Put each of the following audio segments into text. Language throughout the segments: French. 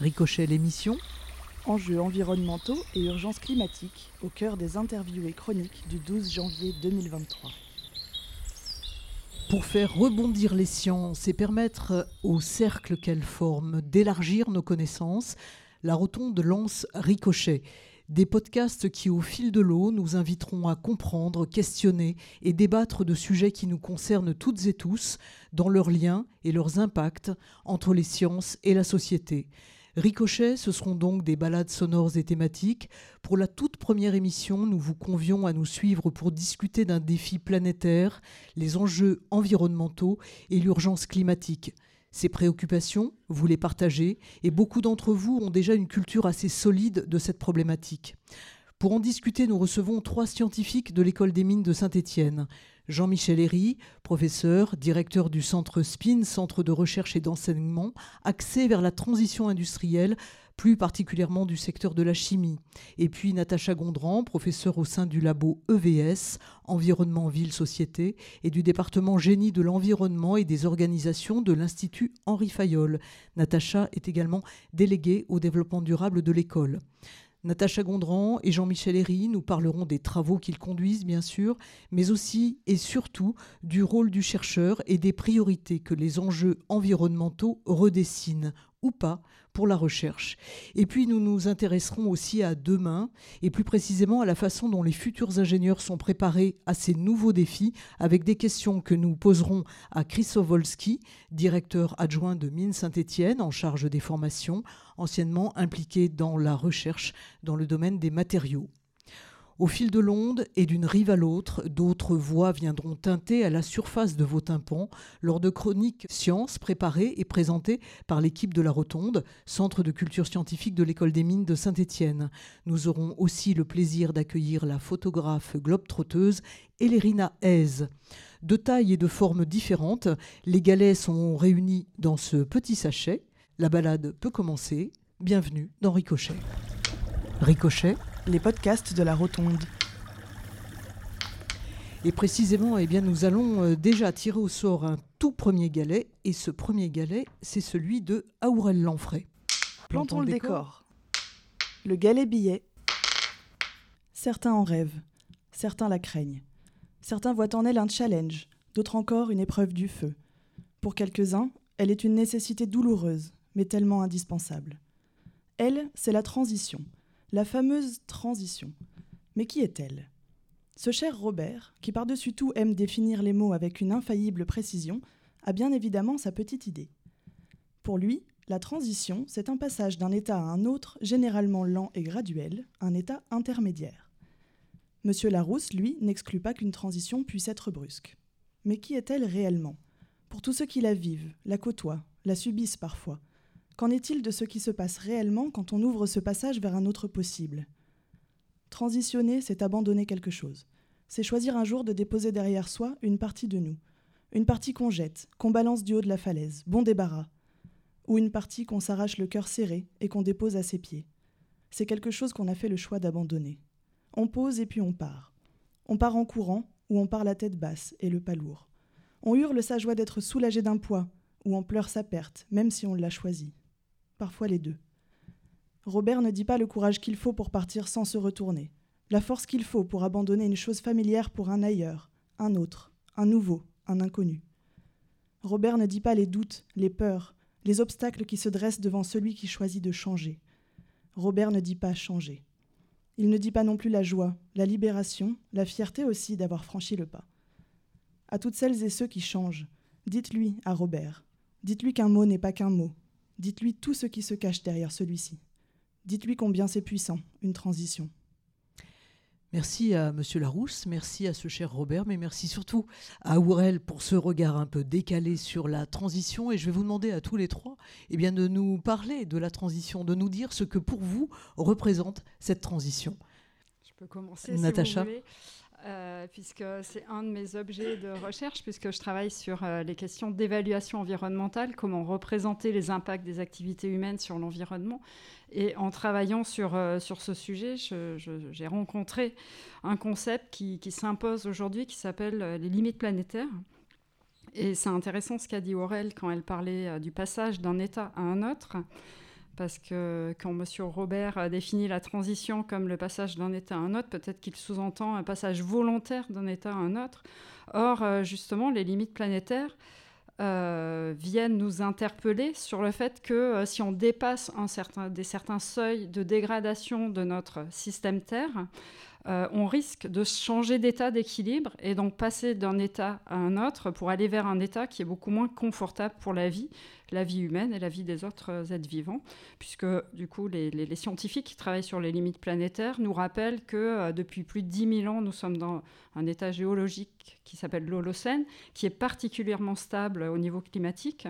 Ricochet l'émission. Enjeux environnementaux et urgences climatiques au cœur des interviews et chroniques du 12 janvier 2023. Pour faire rebondir les sciences et permettre au cercle qu'elles forment d'élargir nos connaissances, la rotonde lance Ricochet. Des podcasts qui, au fil de l'eau, nous inviteront à comprendre, questionner et débattre de sujets qui nous concernent toutes et tous, dans leurs liens et leurs impacts entre les sciences et la société. Ricochet, ce seront donc des balades sonores et thématiques. Pour la toute première émission, nous vous convions à nous suivre pour discuter d'un défi planétaire, les enjeux environnementaux et l'urgence climatique. Ces préoccupations, vous les partagez et beaucoup d'entre vous ont déjà une culture assez solide de cette problématique. Pour en discuter, nous recevons trois scientifiques de l'école des mines de Saint-Étienne. Jean-Michel Herry, professeur, directeur du centre SPIN, centre de recherche et d'enseignement, axé vers la transition industrielle, plus particulièrement du secteur de la chimie. Et puis Natacha Gondran, professeur au sein du labo EVS, Environnement, Ville, Société, et du département Génie de l'environnement et des organisations de l'Institut Henri Fayol. Natacha est également déléguée au développement durable de l'école. Natacha Gondran et Jean-Michel Herry nous parleront des travaux qu'ils conduisent, bien sûr, mais aussi et surtout du rôle du chercheur et des priorités que les enjeux environnementaux redessinent ou pas pour la recherche. Et puis nous nous intéresserons aussi à demain et plus précisément à la façon dont les futurs ingénieurs sont préparés à ces nouveaux défis avec des questions que nous poserons à Chris Wolski, directeur adjoint de Mines Saint-Étienne en charge des formations, anciennement impliqué dans la recherche dans le domaine des matériaux. Au fil de l'onde et d'une rive à l'autre, d'autres voix viendront teinter à la surface de vos tympans lors de chroniques sciences préparées et présentées par l'équipe de la Rotonde, centre de culture scientifique de l'école des mines de Saint-Étienne. Nous aurons aussi le plaisir d'accueillir la photographe globe-trotteuse Elérina Hez. De taille et de forme différentes, les galets sont réunis dans ce petit sachet. La balade peut commencer. Bienvenue dans Ricochet. Ricochet les podcasts de la Rotonde. Et précisément, eh bien, nous allons euh, déjà tirer au sort un tout premier galet. Et ce premier galet, c'est celui de Aurel Lanfray. Plantons, le décor. Le galet billet. Certains en rêvent, certains la craignent. Certains voient en elle un challenge, d'autres encore une épreuve du feu. Pour quelques-uns, elle est une nécessité douloureuse, mais tellement indispensable. Elle, c'est la transition la fameuse transition. Mais qui est-elle? Ce cher Robert, qui par-dessus tout aime définir les mots avec une infaillible précision, a bien évidemment sa petite idée. Pour lui, la transition, c'est un passage d'un état à un autre, généralement lent et graduel, un état intermédiaire. Monsieur Larousse, lui, n'exclut pas qu'une transition puisse être brusque. Mais qui est-elle réellement? Pour tous ceux qui la vivent, la côtoient, la subissent parfois, Qu'en est-il de ce qui se passe réellement quand on ouvre ce passage vers un autre possible? Transitionner, c'est abandonner quelque chose. C'est choisir un jour de déposer derrière soi une partie de nous. Une partie qu'on jette, qu'on balance du haut de la falaise, bon débarras. Ou une partie qu'on s'arrache le cœur serré et qu'on dépose à ses pieds. C'est quelque chose qu'on a fait le choix d'abandonner. On pose et puis on part. On part en courant ou on part la tête basse et le pas lourd. On hurle sa joie d'être soulagé d'un poids ou on pleure sa perte, même si on l'a choisi parfois les deux. Robert ne dit pas le courage qu'il faut pour partir sans se retourner, la force qu'il faut pour abandonner une chose familière pour un ailleurs, un autre, un nouveau, un inconnu. Robert ne dit pas les doutes, les peurs, les obstacles qui se dressent devant celui qui choisit de changer. Robert ne dit pas changer. Il ne dit pas non plus la joie, la libération, la fierté aussi d'avoir franchi le pas. À toutes celles et ceux qui changent, dites-lui à Robert, dites-lui qu'un mot n'est pas qu'un mot, Dites-lui tout ce qui se cache derrière celui-ci. Dites-lui combien c'est puissant, une transition. Merci à Monsieur Larousse, merci à ce cher Robert, mais merci surtout à Aurel pour ce regard un peu décalé sur la transition. Et je vais vous demander à tous les trois eh bien, de nous parler de la transition, de nous dire ce que pour vous représente cette transition. Je peux commencer, Natacha. Si vous voulez. Euh, puisque c'est un de mes objets de recherche, puisque je travaille sur euh, les questions d'évaluation environnementale, comment représenter les impacts des activités humaines sur l'environnement. Et en travaillant sur, euh, sur ce sujet, j'ai rencontré un concept qui, qui s'impose aujourd'hui, qui s'appelle les limites planétaires. Et c'est intéressant ce qu'a dit Aurel quand elle parlait du passage d'un état à un autre parce que quand M. Robert définit la transition comme le passage d'un état à un autre, peut-être qu'il sous-entend un passage volontaire d'un état à un autre. Or, euh, justement, les limites planétaires euh, viennent nous interpeller sur le fait que euh, si on dépasse un certain, des certains seuils de dégradation de notre système Terre, euh, on risque de changer d'état d'équilibre et donc passer d'un état à un autre pour aller vers un état qui est beaucoup moins confortable pour la vie, la vie humaine et la vie des autres êtres vivants, puisque du coup les, scientifiques qui travaillent sur les limites planétaires nous rappellent que euh, depuis plus de 10 000 ans, nous sommes dans un état géologique qui s'appelle l'Holocène, qui est particulièrement stable au niveau climatique.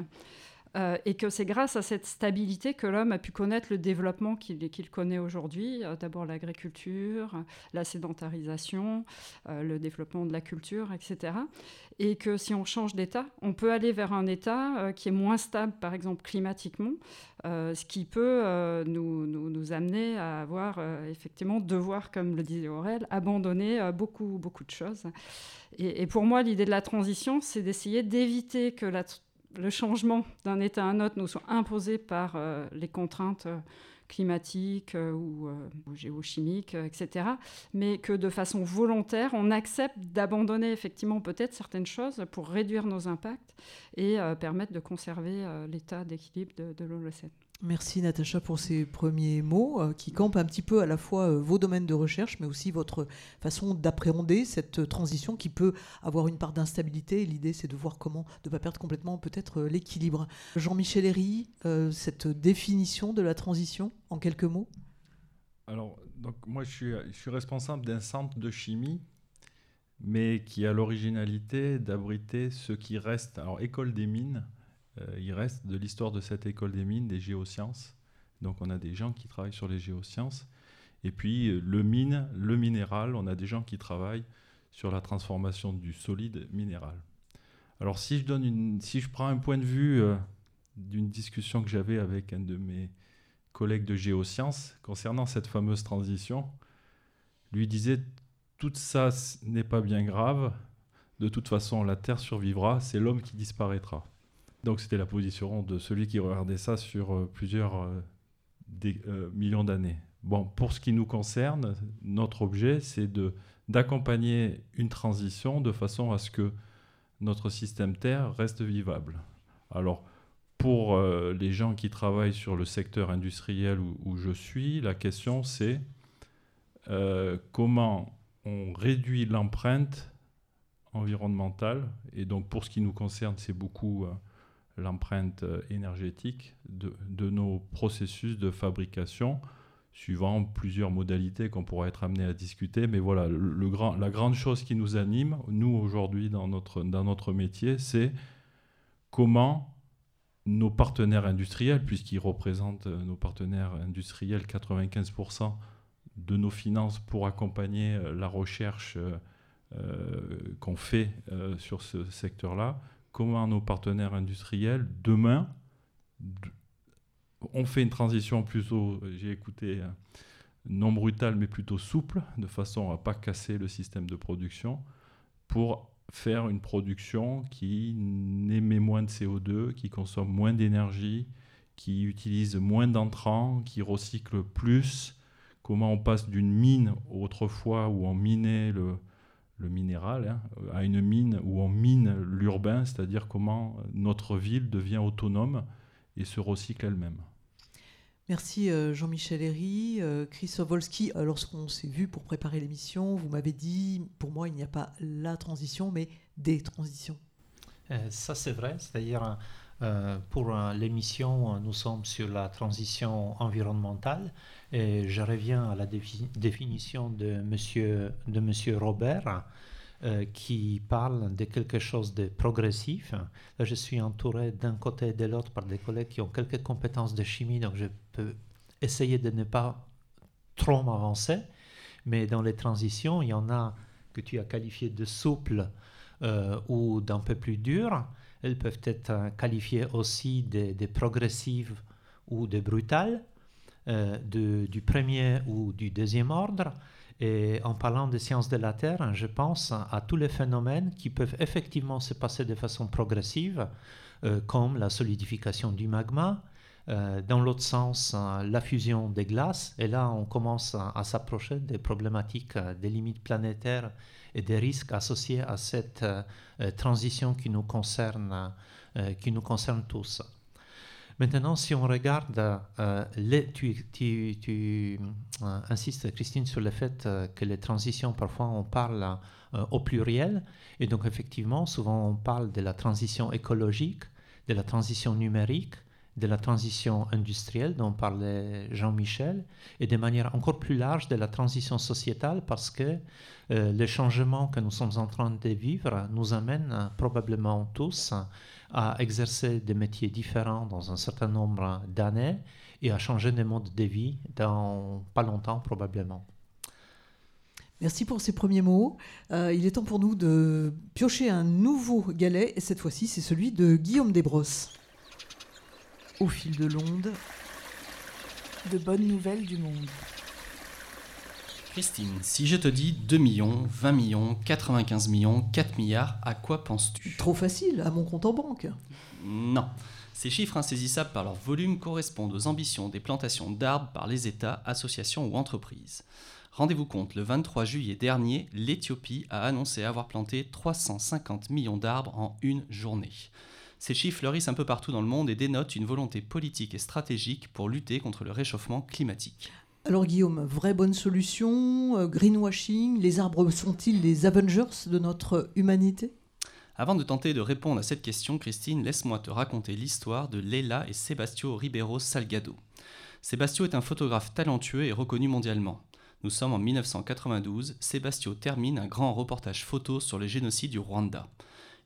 Euh, et que c'est grâce à cette stabilité que l'homme a pu connaître le développement qu'il connaît aujourd'hui. Euh, d'abord l'agriculture, la sédentarisation, euh, le développement de la culture, etc. Et que si on change d'état, on peut aller vers un état qui est moins stable, par exemple climatiquement, ce qui peut nous, amener à avoir effectivement devoir, comme le disait Aurel, abandonner beaucoup, beaucoup de choses. Et, et pour moi, l'idée de la transition, c'est d'essayer d'éviter que la le changement d'un état à un autre nous soit imposé par euh, les contraintes euh, climatiques euh, ou, géochimiques, etc. Mais que de façon volontaire, on accepte d'abandonner effectivement peut-être certaines choses pour réduire nos impacts et permettre de conserver l'état d'équilibre de, de. Merci Natacha pour ces premiers mots euh, qui campent un petit peu à la fois euh, vos domaines de recherche, mais aussi votre façon d'appréhender cette transition qui peut avoir une part d'instabilité. L'idée, c'est de voir comment ne pas perdre complètement peut-être euh, l'équilibre. Jean-Michel Herry, cette définition de la transition en quelques mots? Alors, donc, moi, je suis, responsable d'un centre de chimie mais qui a l'originalité d'abriter ce qui reste, alors école des mines, il reste de l'histoire de cette école des mines, des géosciences. Donc on a des gens qui travaillent sur les géosciences. Et puis euh, le mine, le minéral, on a des gens qui travaillent sur la transformation du solide minéral. Alors si je, donne une, si je prends un point de vue euh, d'une discussion que j'avais avec un de mes collègues de géosciences concernant cette fameuse transition, lui disait tout ça n'est pas bien grave, de toute façon la Terre survivra, c'est l'homme qui disparaîtra. Donc c'était la position de celui qui regardait ça sur euh, plusieurs euh, euh, millions d'années. Bon, pour ce qui nous concerne, notre objet, c'est d'accompagner une transition de façon à ce que notre système Terre reste vivable. Alors, pour les gens qui travaillent sur le secteur industriel où, je suis, la question c'est comment on réduit l'empreinte environnementale. Et donc, pour ce qui nous concerne, c'est beaucoup l'empreinte euh, énergétique de, nos processus de fabrication suivant plusieurs modalités qu'on pourra être amené à discuter. Mais voilà, le, grand, la grande chose qui nous anime, nous aujourd'hui dans notre, dans notre métier, c'est comment nos partenaires industriels, puisqu'ils représentent euh, nos partenaires industriels 95% de nos finances pour accompagner euh, la recherche qu'on fait sur ce secteur-là, comment nos partenaires industriels, demain, ont fait une transition plutôt, j'ai écouté, euh, non brutale, mais plutôt souple, de façon à pas casser le système de production, pour faire une production qui émet moins de CO2, qui consomme moins d'énergie, qui utilise moins d'entrants, qui recycle plus. Comment on passe d'une mine autrefois où on minait le, le minéral, hein, à une mine où on mine l'urbain, c'est-à-dire comment notre ville devient autonome et se recycle elle-même. Merci euh, Jean-Michel Herry. Euh, Chris Wolski, euh, lorsqu'on s'est vu pour préparer l'émission, vous m'avez dit, pour moi, il n'y a pas la transition, mais des transitions. ça, c'est vrai. C'est-à-dire, pour l'émission, nous sommes sur la transition environnementale. Et je reviens à la définition de monsieur, Robert. Euh, qui parle de quelque chose de progressif. Là, je suis entouré d'un côté et de l'autre par des collègues qui ont quelques compétences de chimie, donc je peux essayer de ne pas trop m'avancer. Mais dans les transitions, il y en a que tu as qualifiées de souples euh, ou d'un peu plus dures. Elles peuvent être qualifiées aussi de, de progressives ou de brutales. Euh, du premier ou du deuxième ordre. Et en parlant des sciences de la Terre, je pense à tous les phénomènes qui peuvent effectivement se passer de façon progressive, euh, comme la solidification du magma, dans l'autre sens, la fusion des glaces. Et là, on commence à, s'approcher des problématiques des limites planétaires et des risques associés à cette transition qui nous concerne, qui nous concerne tous. Maintenant, si on regarde, euh, tu, euh, insistes, Christine, sur le fait euh, que les transitions, parfois, on parle au pluriel. Et donc, effectivement, souvent, on parle de la transition écologique, de la transition numérique, de la transition industrielle dont parlait Jean-Michel, et de manière encore plus large de la transition sociétale, parce que les changements que nous sommes en train de vivre nous amènent probablement tous à exercer des métiers différents dans un certain nombre d'années et à changer de mode de vie dans pas longtemps probablement. Merci pour ces premiers mots. Euh, il est temps pour nous de piocher un nouveau galet, et cette fois-ci, c'est celui de Guillaume Desbrosses. Au fil de l'onde, de bonnes nouvelles du monde. Christine, si je te dis 2 millions, 20 millions, 95 millions, 4 milliards, à quoi penses-tu? Trop facile, à mon compte en banque. Non. Ces chiffres insaisissables par leur volume correspondent aux ambitions des plantations d'arbres par les États, associations ou entreprises. Rendez-vous compte, le 23 juillet dernier, l'Éthiopie a annoncé avoir planté 350 millions d'arbres en une journée. Ces chiffres fleurissent un peu partout dans le monde et dénotent une volonté politique et stratégique pour lutter contre le réchauffement climatique. Alors Guillaume, vraie bonne solution, euh, greenwashing, les arbres sont-ils les Avengers de notre humanité? Avant de tenter de répondre à cette question, Christine, laisse-moi te raconter l'histoire de Leila et Sebastio Ribeiro Salgado. Sebastio est un photographe talentueux et reconnu mondialement. Nous sommes en 1992, Sebastio termine un grand reportage photo sur le génocide du Rwanda.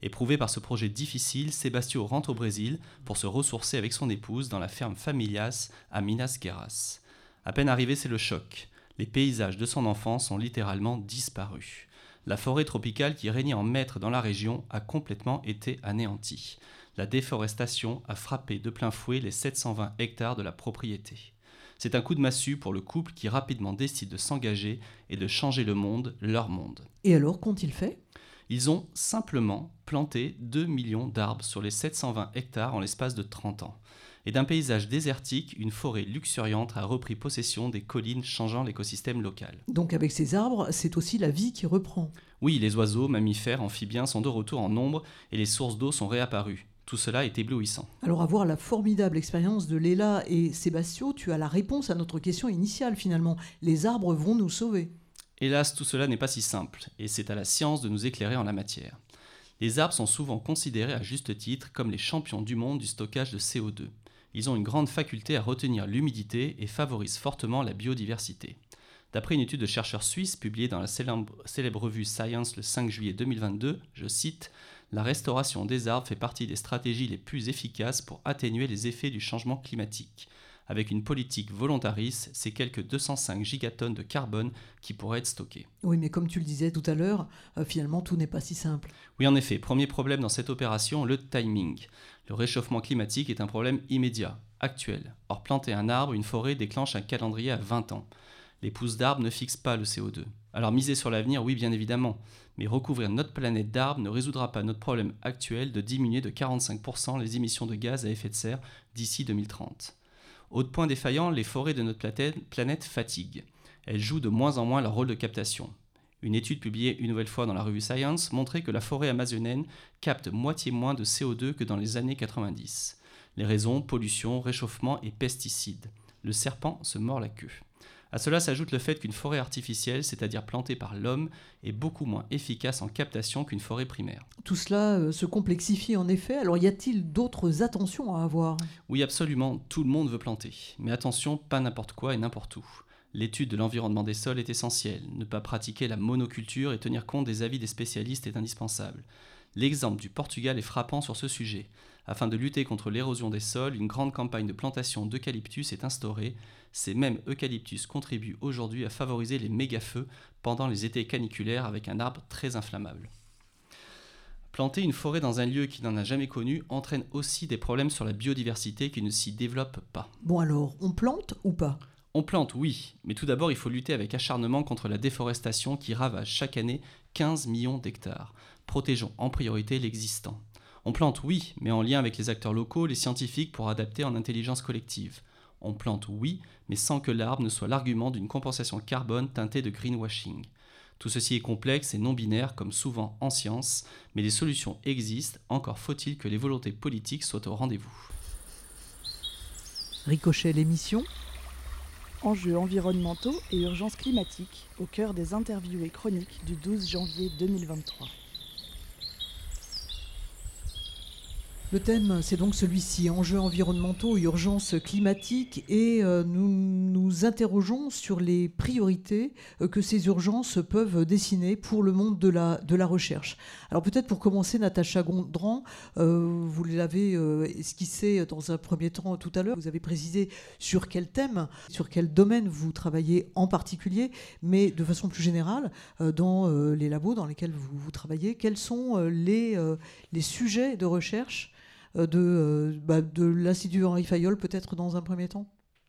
Éprouvé par ce projet difficile, Sebastio rentre au Brésil pour se ressourcer avec son épouse dans la ferme Familias à Minas Gerais. À peine arrivé, c'est le choc. Les paysages de son enfance ont littéralement disparu. La forêt tropicale qui régnait en maître dans la région a complètement été anéantie. La déforestation a frappé de plein fouet les 720 hectares de la propriété. C'est un coup de massue pour le couple qui rapidement décide de s'engager et de changer le monde, leur monde. Et alors, qu'ont-ils fait? Ils ont simplement planté 2 millions d'arbres sur les 720 hectares en l'espace de 30 ans et d'un paysage désertique, une forêt luxuriante a repris possession des collines changeant l'écosystème local. Donc avec ces arbres, c'est aussi la vie qui reprend. Oui, les oiseaux, mammifères, amphibiens sont de retour en nombre et les sources d'eau sont réapparues. Tout cela est éblouissant. Alors, à voir la formidable expérience de Léla et Sébastien, tu as la réponse à notre question initiale finalement. Les arbres vont nous sauver. Hélas, tout cela n'est pas si simple, et c'est à la science de nous éclairer en la matière. Les arbres sont souvent considérés à juste titre comme les champions du monde du stockage de CO2 ils ont une grande faculté à retenir l'humidité et favorisent fortement la biodiversité. D'après une étude de chercheurs suisses publiée dans la célèbre, revue Science le 5 juillet 2022, je cite La restauration des arbres fait partie des stratégies les plus efficaces pour atténuer les effets du changement climatique. Avec une politique volontariste, c'est quelques 205 gigatonnes de carbone qui pourraient être stockées. Oui, mais comme tu le disais tout à l'heure, euh, finalement, tout n'est pas si simple. Oui, en effet. Premier problème dans cette opération, le timing. Le réchauffement climatique est un problème immédiat, actuel. Or, planter un arbre, une forêt déclenche un calendrier à 20 ans. Les pousses d'arbres ne fixent pas le CO2. Alors miser sur l'avenir, oui bien évidemment, mais recouvrir notre planète d'arbres ne résoudra pas notre problème actuel de diminuer de 45% les émissions de gaz à effet de serre d'ici 2030. Autre point défaillant, les forêts de notre planète fatiguent. Elles jouent de moins en moins leur rôle de captation. Une étude publiée une nouvelle fois dans la revue Science montrait que la forêt amazonienne capte moitié moins de CO2 que dans les années 90. Les raisons, pollution, réchauffement et pesticides. Le serpent se mord la queue. À cela s'ajoute le fait qu'une forêt artificielle, c'est-à-dire plantée par l'homme, est beaucoup moins efficace en captation qu'une forêt primaire. Tout cela euh, se complexifie en effet. Alors y a-t-il d'autres attentions à avoir? Oui, absolument. Tout le monde veut planter. Mais attention, pas n'importe quoi et n'importe où. L'étude de l'environnement des sols est essentielle. Ne pas pratiquer la monoculture et tenir compte des avis des spécialistes est indispensable. L'exemple du Portugal est frappant sur ce sujet. Afin de lutter contre l'érosion des sols, une grande campagne de plantation d'eucalyptus est instaurée. Ces mêmes eucalyptus contribuent aujourd'hui à favoriser les méga-feux pendant les étés caniculaires avec un arbre très inflammable. Planter une forêt dans un lieu qui n'en a jamais connu entraîne aussi des problèmes sur la biodiversité qui ne s'y développe pas. Bon alors, on plante ou pas? On plante, oui, mais tout d'abord il faut lutter avec acharnement contre la déforestation qui ravage chaque année 15 millions d'hectares. Protégeons en priorité l'existant. On plante, oui, mais en lien avec les acteurs locaux, les scientifiques pour adapter en intelligence collective. On plante, oui, mais sans que l'arbre ne soit l'argument d'une compensation carbone teintée de greenwashing. Tout ceci est complexe et non binaire comme souvent en science, mais des solutions existent, encore faut-il que les volontés politiques soient au rendez-vous. Ricochet l'émission Enjeux environnementaux et urgences climatiques au cœur des interviews et chroniques du 12 janvier 2023. Le thème, c'est donc celui-ci, enjeux environnementaux, urgences climatiques, et euh, nous nous interrogeons sur les priorités euh, que ces urgences peuvent dessiner pour le monde de la, de la recherche. Alors peut-être pour commencer, Natacha Gondran, euh, vous l'avez esquissé dans un premier temps tout à l'heure, vous avez précisé sur quel thème, sur quel domaine vous travaillez en particulier, mais de façon plus générale, dans les labos dans lesquels vous, vous travaillez, quels sont les, les sujets de recherche de, euh, bah, de l'Institut Henri Fayol, peut-être dans un premier temps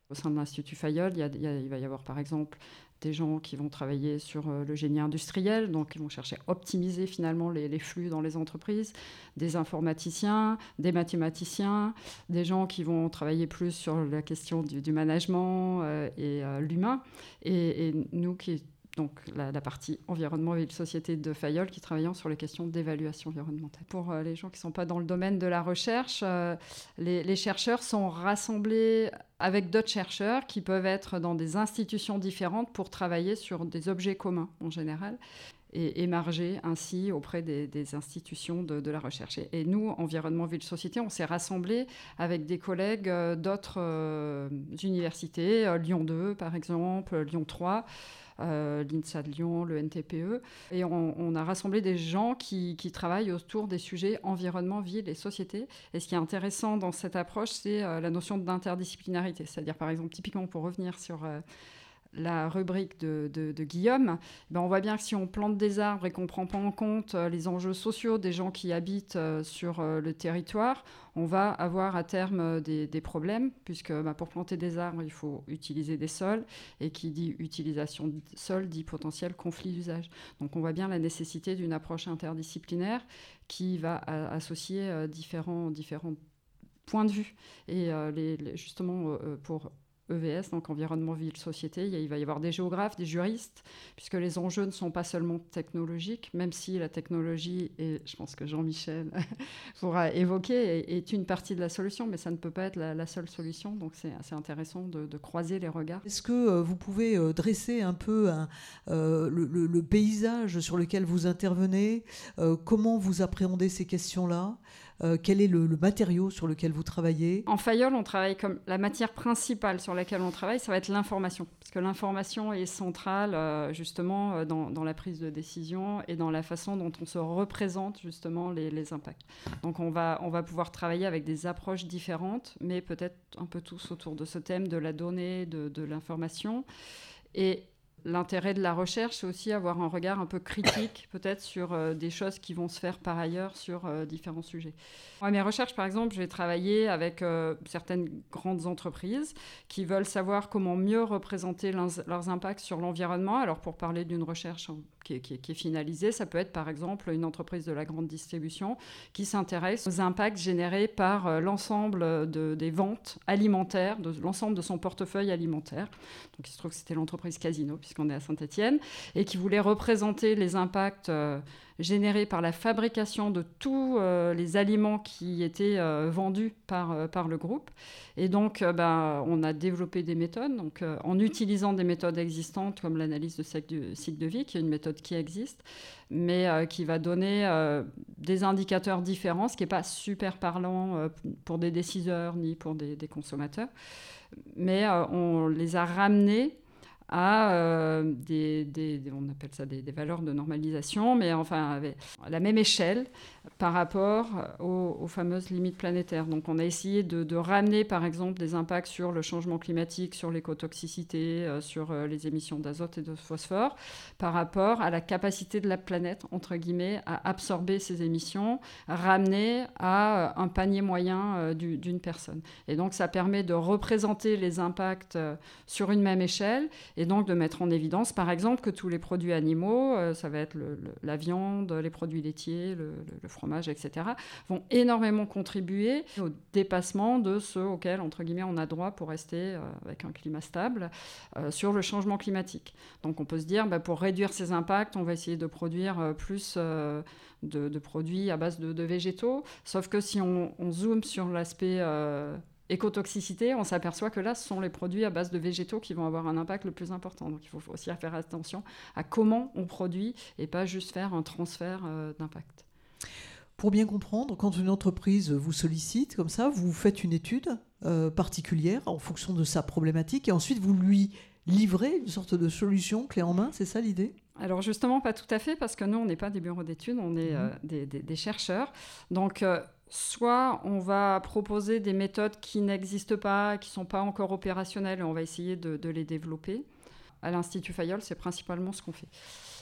Au sein de l'Institut Fayol, il, il, va y avoir par exemple des gens qui vont travailler sur euh, le génie industriel, donc qui vont chercher à optimiser finalement les, flux dans les entreprises, des informaticiens, des mathématiciens, des gens qui vont travailler plus sur la question du, management et l'humain. Et, nous qui donc la, partie environnement et société de Fayol qui travaillent sur les questions d'évaluation environnementale. Pour euh, les gens qui ne sont pas dans le domaine de la recherche, euh, les, chercheurs sont rassemblés avec d'autres chercheurs qui peuvent être dans des institutions différentes pour travailler sur des objets communs en général et émarger ainsi auprès des, institutions de, la recherche. Et, nous, Environnement Ville Société, on s'est rassemblés avec des collègues euh, d'autres universités, Lyon 2 par exemple, Lyon 3. Euh, l'INSA de Lyon, le NTPE. Et on, a rassemblé des gens qui, travaillent autour des sujets environnement, ville et société. Et ce qui est intéressant dans cette approche, c'est euh, la notion d'interdisciplinarité. C'est-à-dire, par exemple, typiquement, pour revenir sur euh, la rubrique de, Guillaume, ben on voit bien que si on plante des arbres et qu'on ne prend pas en compte euh, les enjeux sociaux des gens qui habitent euh, sur euh, le territoire, on va avoir à terme des, problèmes, puisque ben, pour planter des arbres, il faut utiliser des sols, et qui dit utilisation de sols dit potentiel conflit d'usage. Donc on voit bien la nécessité d'une approche interdisciplinaire qui va associer différents points de vue. Et justement, pour EVS, donc environnement, ville, société. Il va y avoir des géographes, des juristes, puisque les enjeux ne sont pas seulement technologiques, même si la technologie, et je pense que Jean-Michel pourra évoquer, est une partie de la solution, mais ça ne peut pas être la, seule solution. Donc c'est assez intéressant de, croiser les regards. Est-ce que euh, vous pouvez euh, dresser un peu euh, le, paysage sur lequel vous intervenez Comment vous appréhendez ces questions-là? Euh, quel est le, matériau sur lequel vous travaillez? En Fayol, on travaille comme la matière principale sur laquelle on travaille, ça va être l'information. Parce que l'information est centrale euh, justement euh, dans, la prise de décision et dans la façon dont on se représente justement les, impacts. Donc on va, on va pouvoir travailler avec des approches différentes, mais peut-être un peu tous autour de ce thème de la donnée, de, de l'information. Et l'intérêt de la recherche, c'est aussi avoir un regard un peu critique, peut-être, sur euh, des choses qui vont se faire par ailleurs sur euh, différents sujets. Moi, mes recherches, par exemple, j'ai travaillé avec euh, certaines grandes entreprises qui veulent savoir comment mieux représenter leurs impacts sur l'environnement. Alors, pour parler d'une recherche qui est, finalisée, ça peut être, par exemple, une entreprise de la grande distribution qui s'intéresse aux impacts générés par l'ensemble des ventes alimentaires, de l'ensemble de son portefeuille alimentaire. Donc, il se trouve que c'était l'entreprise Casino, qu'on est à Saint-Étienne, et qui voulait représenter les impacts euh, générés par la fabrication de tous euh, les aliments qui étaient euh, vendus par, par le groupe. Et donc, ben, on a développé des méthodes, donc, en utilisant des méthodes existantes comme l'analyse de cycle de vie, qui est une méthode qui existe, mais qui va donner des indicateurs différents, ce qui n'est pas super parlant pour des décideurs ni pour des consommateurs. Mais on les a ramenés à euh, des, on appelle ça des, valeurs de normalisation, mais enfin la même échelle par rapport aux, fameuses limites planétaires. Donc on a essayé de, ramener par exemple des impacts sur le changement climatique, sur l'écotoxicité, euh, sur euh, les émissions d'azote et de phosphore, par rapport à la capacité de la planète, entre guillemets, à absorber ces émissions, ramener à un panier moyen d'une personne. Et donc ça permet de représenter les impacts sur une même échelle et donc de mettre en évidence, par exemple, que tous les produits animaux, euh, ça va être la viande, les produits laitiers, le, fromage, etc., vont énormément contribuer au dépassement de ceux auxquels, entre guillemets, on a droit pour rester euh, avec un climat stable euh, sur le changement climatique. Donc on peut se dire, bah, pour réduire ces impacts, on va essayer de produire plus de, produits à base de, végétaux, sauf que si on, on zoome sur l'aspect écotoxicité, on s'aperçoit que là, ce sont les produits à base de végétaux qui vont avoir un impact le plus important. Donc il faut aussi faire attention à comment on produit et pas juste faire un transfert euh, d'impact. Pour bien comprendre, quand une entreprise vous sollicite comme ça, vous faites une étude euh, particulière en fonction de sa problématique et ensuite vous lui livrez une sorte de solution clé en main, c'est ça l'idée? Alors justement, pas tout à fait, parce que nous, on n'est pas des bureaux d'études, on est mmh. euh, des, chercheurs. Donc soit on va proposer des méthodes qui n'existent pas, qui ne sont pas encore opérationnelles, et on va essayer de, les développer. À l'Institut Fayol, c'est principalement ce qu'on fait.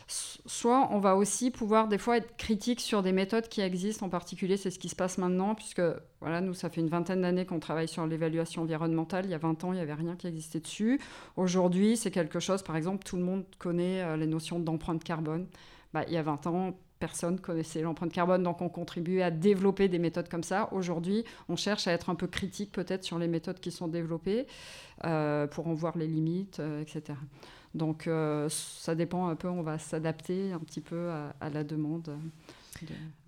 Soit on va aussi pouvoir des fois être critique sur des méthodes qui existent, en particulier c'est ce qui se passe maintenant, puisque voilà, nous, ça fait une vingtaine d'années qu'on travaille sur l'évaluation environnementale. Il y a 20 ans, il n'y avait rien qui existait dessus. Aujourd'hui, c'est quelque chose, par exemple, tout le monde connaît euh, les notions d'empreinte carbone. Bah, il y a 20 ans, personne connaissait l'empreinte carbone, donc on contribuait à développer des méthodes comme ça. Aujourd'hui, on cherche à être un peu critique peut-être sur les méthodes qui sont développées euh, pour en voir les limites, euh, etc. Donc euh, ça dépend un peu, on va s'adapter un petit peu à, la demande.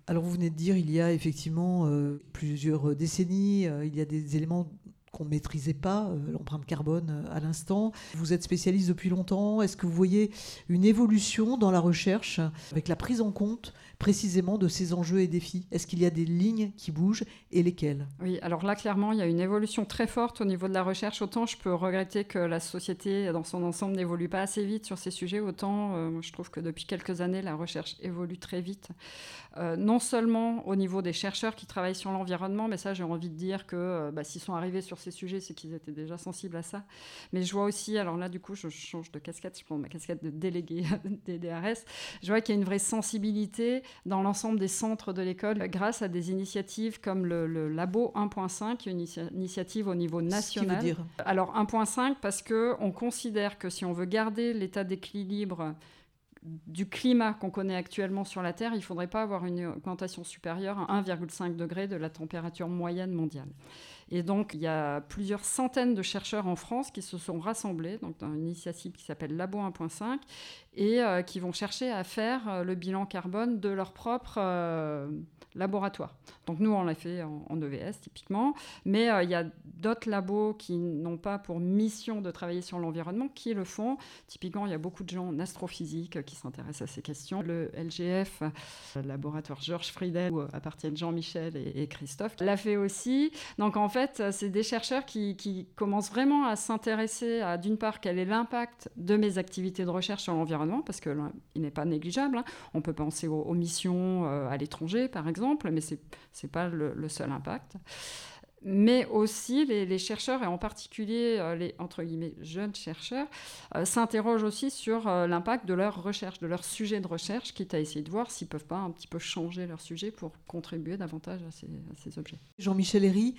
Alors vous venez de dire, il y a effectivement plusieurs décennies, il y a des éléments qu'on ne maîtrisait pas, euh, l'empreinte carbone euh, à l'instant. Vous êtes spécialiste depuis longtemps. Est-ce que vous voyez une évolution dans la recherche avec la prise en compte précisément de ces enjeux et défis Est-ce qu'il y a des lignes qui bougent et lesquelles? Oui, alors là, clairement, il y a une évolution très forte au niveau de la recherche. Autant je peux regretter que la société dans son ensemble n'évolue pas assez vite sur ces sujets, autant euh, je trouve que depuis quelques années, la recherche évolue très vite. Euh, non seulement au niveau des chercheurs qui travaillent sur l'environnement, mais ça, j'ai envie de dire que euh, bah, s'ils sont arrivés sur ces sujets, c'est qu'ils étaient déjà sensibles à ça. Mais je vois aussi, alors là, du coup, je change de casquette, je prends ma casquette de délégué des DRS, je vois qu'il y a une vraie sensibilité dans l'ensemble des centres de l'école grâce à des initiatives comme le, Labo 1.5, une initiative au niveau national. dire Alors 1.5 parce qu'on considère que si on veut garder l'état d'équilibre du climat qu'on connaît actuellement sur la Terre, il ne faudrait pas avoir une augmentation supérieure à 1,5 degré de la température moyenne mondiale. Et donc, il y a plusieurs centaines de chercheurs en France qui se sont rassemblés dans une initiative qui s'appelle Labo 1.5 et euh, qui vont chercher à faire euh, le bilan carbone de leur propre euh, laboratoire. Donc nous, on l'a fait en, EVS typiquement, mais il y a d'autres labos qui n'ont pas pour mission de travailler sur l'environnement qui le font. Typiquement, il y a beaucoup de gens en astrophysique qui s'intéressent à ces questions. Le LGF, le laboratoire Georges Friedel, où appartiennent Jean-Michel et, et, Christophe, l'a fait aussi. Donc en fait, c'est des chercheurs qui, qui commencent vraiment à s'intéresser à, d'une part, quel est l'impact de mes activités de recherche sur l'environnement parce qu'il n'est pas négligeable. Hein. On peut penser aux, missions euh, à l'étranger, par exemple, mais ce n'est pas le, seul impact mais aussi les, chercheurs, et en particulier euh, les entre guillemets, jeunes chercheurs, euh, s'interrogent aussi sur euh, l'impact de leur recherche, de leur sujet de recherche, quitte à essayer de voir s'ils ne peuvent pas un petit peu changer leur sujet pour contribuer davantage à ces, objets. Jean-Michel Herry,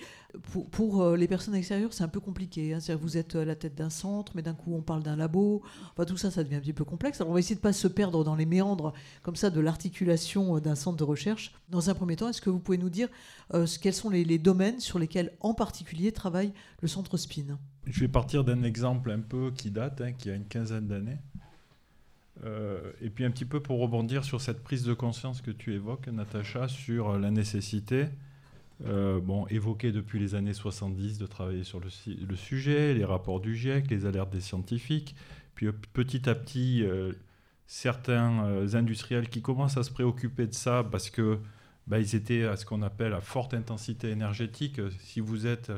pour, les personnes extérieures, c'est un peu compliqué. Hein. vous êtes à la tête d'un centre, mais d'un coup on parle d'un labo. Enfin, tout ça, ça devient un petit peu complexe. Alors on va essayer de ne pas se perdre dans les méandres comme ça de l'articulation d'un centre de recherche. Dans un premier temps, est-ce que vous pouvez nous dire quels sont les, les domaines sur en particulier travaille le centre SPIN Je vais partir d'un exemple un peu qui date, hein, qui a une quinzaine d'années. Euh, et puis un petit peu pour rebondir sur cette prise de conscience que tu évoques, Natacha, sur la nécessité, euh, bon, évoquée depuis les années 70, de travailler sur le, le, sujet, les rapports du GIEC, les alertes des scientifiques, puis euh, petit à petit, certains industriels qui commencent à se préoccuper de ça parce que bah, ils étaient à ce qu'on appelle à forte intensité énergétique. Si vous êtes,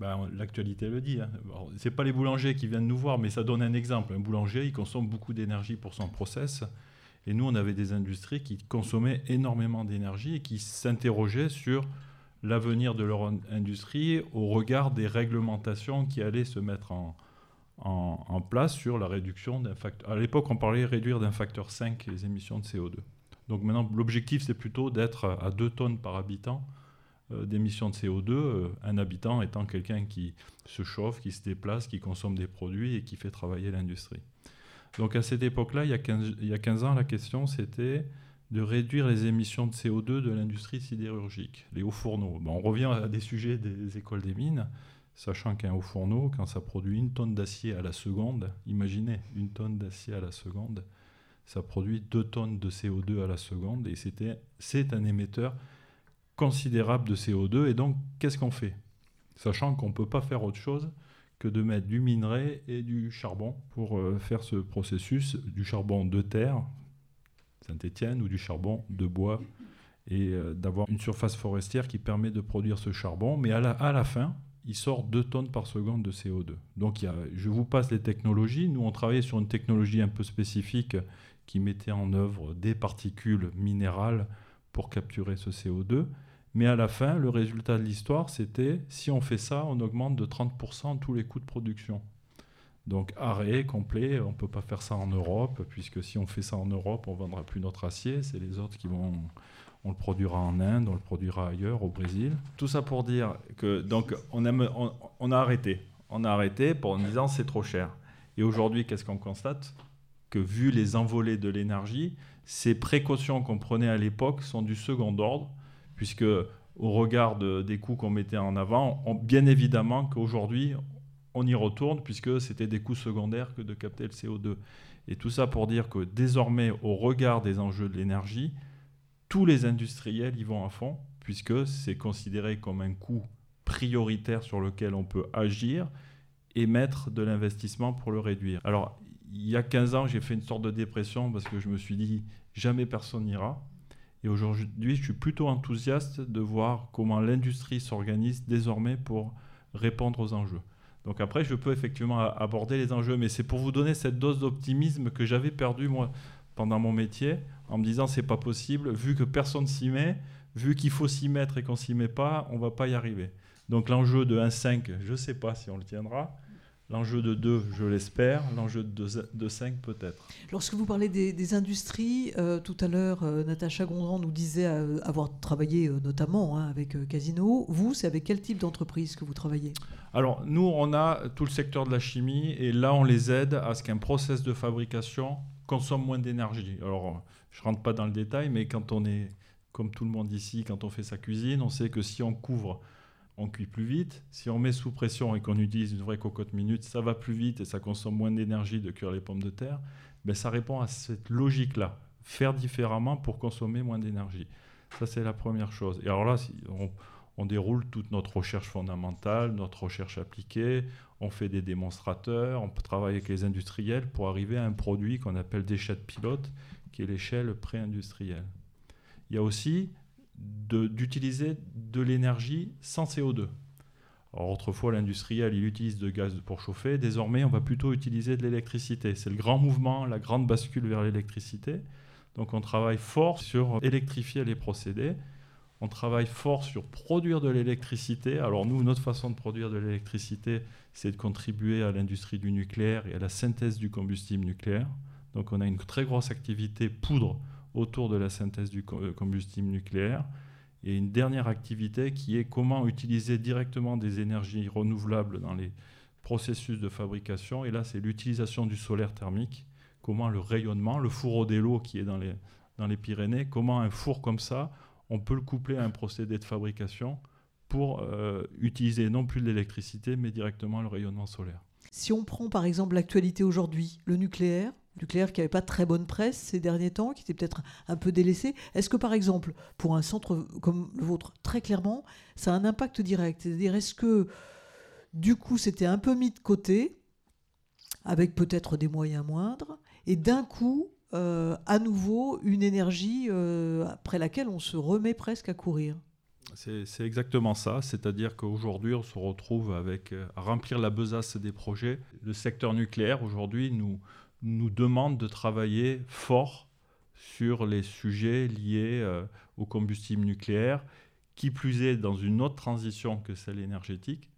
bah, l'actualité le dit, hein. ce n'est pas les boulangers qui viennent nous voir, mais ça donne un exemple. Un boulanger, il consomme beaucoup d'énergie pour son process. Et nous, on avait des industries qui consommaient énormément d'énergie et qui s'interrogeaient sur l'avenir de leur industrie au regard des réglementations qui allaient se mettre en place sur la réduction d'un facteur. À l'époque, on parlait de réduire d'un facteur 5 les émissions de CO2. Donc maintenant, l'objectif, c'est plutôt d'être à 2 tonnes par habitant d'émissions de CO2, un habitant étant quelqu'un qui se chauffe, qui se déplace, qui consomme des produits et qui fait travailler l'industrie. Donc à cette époque-là, il, il, y a 15 ans, la question c'était de réduire les émissions de CO2 de l'industrie sidérurgique, les hauts fourneaux. on revient à des sujets des écoles des mines, sachant qu'un haut fourneau, quand ça produit une tonne d'acier à la seconde, imaginez une tonne d'acier à la seconde, ça produit deux tonnes de CO2 à la seconde, et c'est un émetteur considérable de CO2. Et donc, qu'est-ce qu'on fait? Sachant qu'on ne peut pas faire autre chose que de mettre du minerai et du charbon pour euh, faire ce processus, du charbon de terre, Saint-Étienne, ou du charbon de bois, et euh, d'avoir une surface forestière qui permet de produire ce charbon. Mais à la, à la fin, il sort 2 tonnes par seconde de CO2. Donc je vous passe les technologies. Nous, on travaillait sur une technologie un peu spécifique qui mettait en œuvre des particules minérales pour capturer ce CO2. Mais à la fin, le résultat de l'histoire, c'était si on fait ça, on augmente de 30% tous les coûts de production. Donc arrêt complet, on ne peut pas faire ça en Europe, puisque si on fait ça en Europe, on ne vendra plus notre acier, c'est les autres qui vont... On le produira en Inde, on le produira ailleurs, au Brésil. Tout ça pour dire que donc on a, on, a arrêté. On a arrêté pour en disant c'est trop cher. Et aujourd'hui, qu'est-ce qu'on constate? Que vu les envolées de l'énergie, ces précautions qu'on prenait à l'époque sont du second ordre puisque au regard des coûts qu'on mettait en avant, bien évidemment qu'aujourd'hui, on y retourne, puisque c'était des coûts secondaires que de capter le CO2. Et tout ça pour dire que désormais, au regard des enjeux de l'énergie, tous les industriels y vont à fond, puisque c'est considéré comme un coût prioritaire sur lequel on peut agir et mettre de l'investissement pour le réduire. Alors, il y a 15 ans, j'ai fait une sorte de dépression parce que je me suis dit, jamais personne n'ira. Et aujourd'hui, je suis plutôt enthousiaste de voir comment l'industrie s'organise désormais pour répondre aux enjeux. Donc après, je peux effectivement aborder les enjeux, mais c'est pour vous donner cette dose d'optimisme que j'avais perdu moi pendant mon métier, en me disant c'est pas possible, vu que personne s'y met, vu qu'il faut s'y mettre et qu'on s'y met pas, on va pas y arriver. Donc l'enjeu de 1,5, je sais pas si on le tiendra, L'enjeu de 2, je l'espère. L'enjeu de 5, peut-être. Lorsque vous parlez des, industries, euh, tout à l'heure, euh, Natacha Gondran nous disait euh, avoir travaillé notamment hein, avec Casino. Vous, c'est avec quel type d'entreprise que vous travaillez? Alors, nous, on a tout le secteur de la chimie et là, on les aide à ce qu'un process de fabrication consomme moins d'énergie. Alors, je ne rentre pas dans le détail, mais quand on est, comme tout le monde ici, quand on fait sa cuisine, on sait que si on couvre on cuit plus vite. Si on met sous pression et qu'on utilise une vraie cocotte minute, ça va plus vite et ça consomme moins d'énergie de cuire les pommes de terre. Ben, ça répond à cette logique-là. Faire différemment pour consommer moins d'énergie. Ça, c'est la première chose. Et alors là, on, on, déroule toute notre recherche fondamentale, notre recherche appliquée, on fait des démonstrateurs, on travaille avec les industriels pour arriver à un produit qu'on appelle déchet de pilote, qui est l'échelle pré-industrielle. Il y a aussi d'utiliser de, l'énergie sans CO2. autrefois, l'industriel, il utilise de gaz pour chauffer. Désormais, on va plutôt utiliser de l'électricité. C'est le grand mouvement, la grande bascule vers l'électricité. Donc, on travaille fort sur électrifier les procédés. On travaille fort sur produire de l'électricité. Alors, nous, notre façon de produire de l'électricité, c'est de contribuer à l'industrie du nucléaire et à la synthèse du combustible nucléaire. Donc, on a une très grosse activité poudre autour de la synthèse du euh, combustible nucléaire. Et une dernière activité qui est comment utiliser directement des énergies renouvelables dans les processus de fabrication. Et là, c'est l'utilisation du solaire thermique. Comment le rayonnement, le four d'eau qui est dans les, dans les Pyrénées, comment un four comme ça, on peut le coupler à un procédé de fabrication pour euh, utiliser non plus l'électricité, mais directement le rayonnement solaire. Si on prend par exemple l'actualité aujourd'hui, le nucléaire, nucléaire qui n'avait pas très bonne presse ces derniers temps, qui était peut-être un peu délaissé. Est-ce que par exemple, pour un centre comme le vôtre, très clairement, ça a un impact direct? C'est-à-dire, est-ce que du coup, c'était un peu mis de côté, avec peut-être des moyens moindres, et d'un coup, euh, à nouveau, une énergie euh, après laquelle on se remet presque à courir? C'est exactement ça, c'est-à-dire qu'aujourd'hui on se retrouve avec euh, à remplir la besace des projets. Le secteur nucléaire aujourd'hui nous, nous demande de travailler fort sur les sujets liés euh, au combustible nucléaire, qui plus est dans une autre transition que celle énergétique,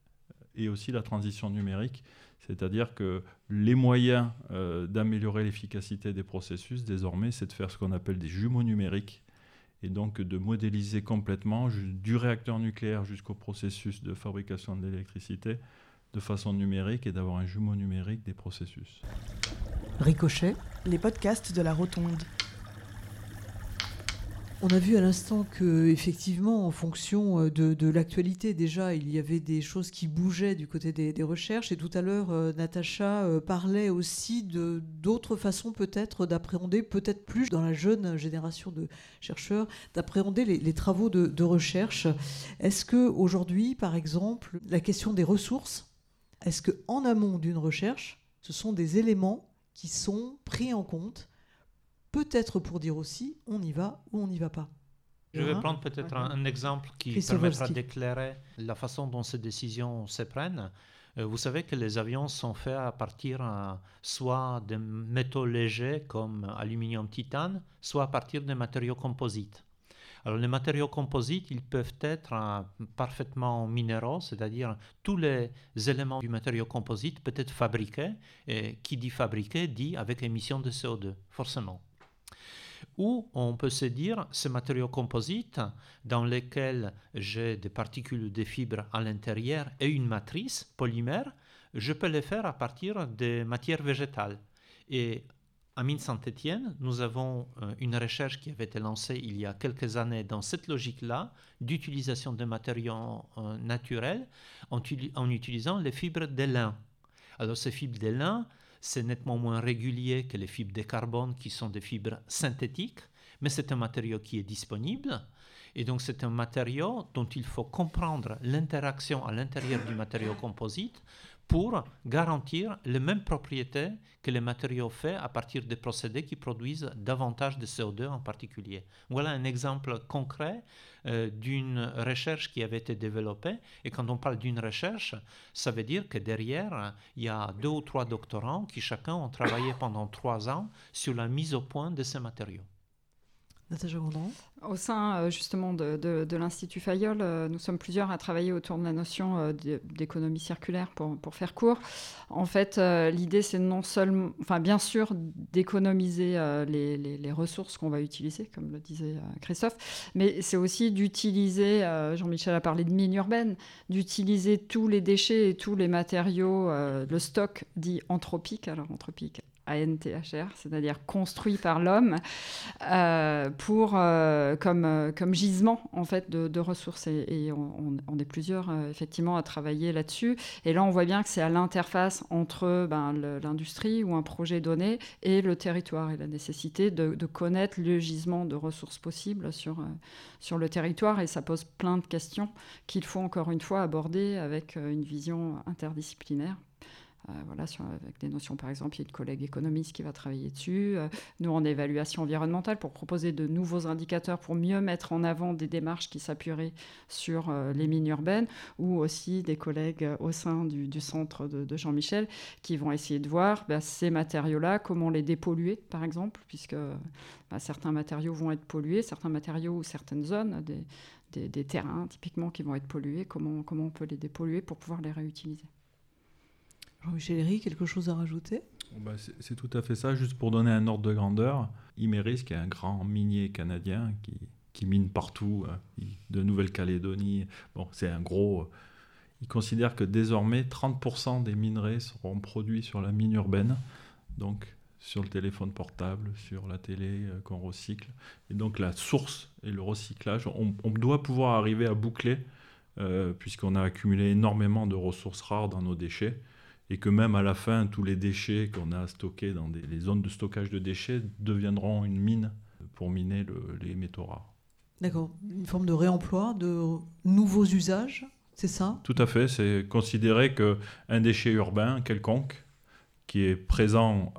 et aussi la transition numérique. C'est-à-dire que les moyens euh, d'améliorer l'efficacité des processus, désormais, c'est de faire ce qu'on appelle des jumeaux numériques. et donc de modéliser complètement du réacteur nucléaire jusqu'au processus de fabrication de l'électricité de façon numérique et d'avoir un jumeau numérique des processus. Ricochet. Les podcasts de la Rotonde. On a vu à l'instant que, effectivement, en fonction euh, de, l'actualité, déjà, il y avait des choses qui bougeaient du côté des, recherches. Et tout à l'heure, euh, Natacha euh, parlait aussi de d'autres façons, peut-être, d'appréhender, peut-être plus dans la jeune génération de chercheurs, d'appréhender les, travaux de, de recherche. Est-ce que aujourd'hui, par exemple, la question des ressources, est-ce que en amont d'une recherche, ce sont des éléments qui sont pris en compte? Peut-être pour dire aussi on y va ou on n'y va pas. Je vais prendre peut-être un, exemple qui permettra d'éclairer la façon dont ces décisions se prennent. Euh, vous savez que les avions sont faits à partir euh, soit de métaux légers comme aluminium titane, soit à partir de matériaux composites. Alors les matériaux composites, ils peuvent être euh, parfaitement minéraux, c'est-à-dire tous les éléments du matériau composite peuvent être fabriqués, et qui dit fabriqué dit avec émission de CO2, forcément ou on peut se dire ce matériau composite dans lequel j'ai des particules de fibres à l'intérieur et une matrice polymère, je peux les faire à partir des matières végétales. À Mine Saint-Étienne, nous avons euh, une recherche qui avait été lancée il y a quelques années dans cette logique-là d'utilisation de matériaux euh, naturels en, en, utilisant les fibres de lin. Alors ces fibres de lin, c'est nettement moins régulier que les fibres de carbone qui sont des fibres synthétiques, mais c'est un matériau qui est disponible. Et donc c'est un matériau dont il faut comprendre l'interaction à l'intérieur du matériau composite pour garantir les mêmes propriétés que les matériaux faits à partir des procédés qui produisent davantage de CO2 en particulier. Voilà un exemple concret euh, d'une recherche qui avait été développée. Et quand on parle d'une recherche, ça veut dire que derrière, il y a deux ou trois doctorants qui chacun ont travaillé pendant trois ans sur la mise au point de ces matériaux. Au sein euh, justement de, l'Institut Fayol, euh, nous sommes plusieurs à travailler autour de la notion euh, d'économie circulaire pour, faire court. En fait, l'idée c'est non seulement, enfin bien sûr, d'économiser les, les, ressources qu'on va utiliser, comme le disait Christophe, mais c'est aussi d'utiliser, Jean-Michel a parlé de mine urbaine, d'utiliser tous les déchets et tous les matériaux, le stock dit anthropique, alors anthropique ANTHR, c'est-à-dire construit par l'homme, euh, euh, comme, euh, comme gisement en fait de, ressources. Et, on, est plusieurs effectivement à travailler là-dessus. Et là, on voit bien que c'est à l'interface entre ben, l'industrie ou un projet donné et le territoire et la nécessité de, de connaître le gisement de ressources possibles sur, sur le territoire. Et ça pose plein de questions qu'il faut encore une fois aborder avec une vision interdisciplinaire euh, voilà, avec des notions, par exemple, il y a une collègue économiste qui va travailler dessus. Euh, nous, en évaluation environnementale, pour proposer de nouveaux indicateurs pour mieux mettre en avant des démarches qui s'appuieraient sur euh, les mines urbaines, ou aussi des collègues au sein du, centre de, Jean-Michel qui vont essayer de voir bah, ces matériaux-là, comment les dépolluer, par exemple, puisque bah, certains matériaux vont être pollués, certains matériaux ou certaines zones, des, des, terrains typiquement qui vont être pollués, comment, comment on peut les dépolluer pour pouvoir les réutiliser. Jean-Michel Herry, quelque chose à rajouter? Bah, C'est tout à fait ça. Juste pour donner un ordre de grandeur, Imeris, qui est un grand minier canadien qui, mine partout, euh, de Nouvelle-Calédonie, bon, c'est un gros. Il considère que désormais 30% des minerais seront produits sur la mine urbaine, donc sur le téléphone portable, sur la télé euh, qu'on recycle. Et donc la source et le recyclage, on, doit pouvoir arriver à boucler, euh, puisqu'on a accumulé énormément de ressources rares dans nos déchets et que même à la fin, tous les déchets qu'on a stockés dans les zones de stockage de déchets deviendront une mine pour miner les métaux rares. D'accord. Une forme de réemploi, de nouveaux usages, c'est ça? Tout à fait. C'est considérer qu'un déchet urbain quelconque, qui est présent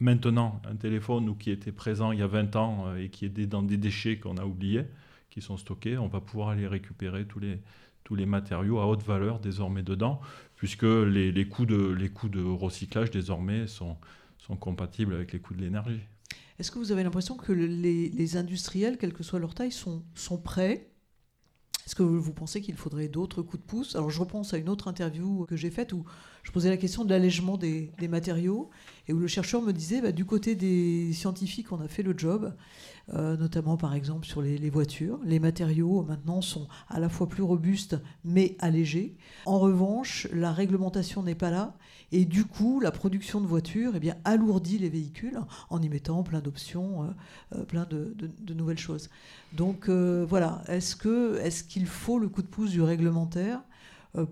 maintenant, un téléphone ou qui était présent il y a 20 ans euh, et qui est dans des déchets qu'on a oubliés, qui sont stockés, on va pouvoir aller récupérer tous les, tous les matériaux à haute valeur désormais dedans, puisque les, les, coûts, de, les coûts de recyclage désormais sont, sont compatibles avec les coûts de l'énergie. Est-ce que vous avez l'impression que les, les, industriels, quelle que soit leur taille, sont, sont prêts? Est-ce que vous pensez qu'il faudrait d'autres coups de pouce? Alors je repense à une autre interview que j'ai faite où je posais la question de l'allègement des, matériaux et où le chercheur me disait, bah, du côté des scientifiques, on a fait le job, euh, notamment par exemple sur les, voitures. Les matériaux maintenant sont à la fois plus robustes mais allégés. En revanche, la réglementation n'est pas là et du coup, la production de voitures eh bien, alourdit les véhicules en y mettant plein d'options, euh, euh, plein de, nouvelles choses. Donc voilà, est-ce qu'il faut le coup de pouce du réglementaire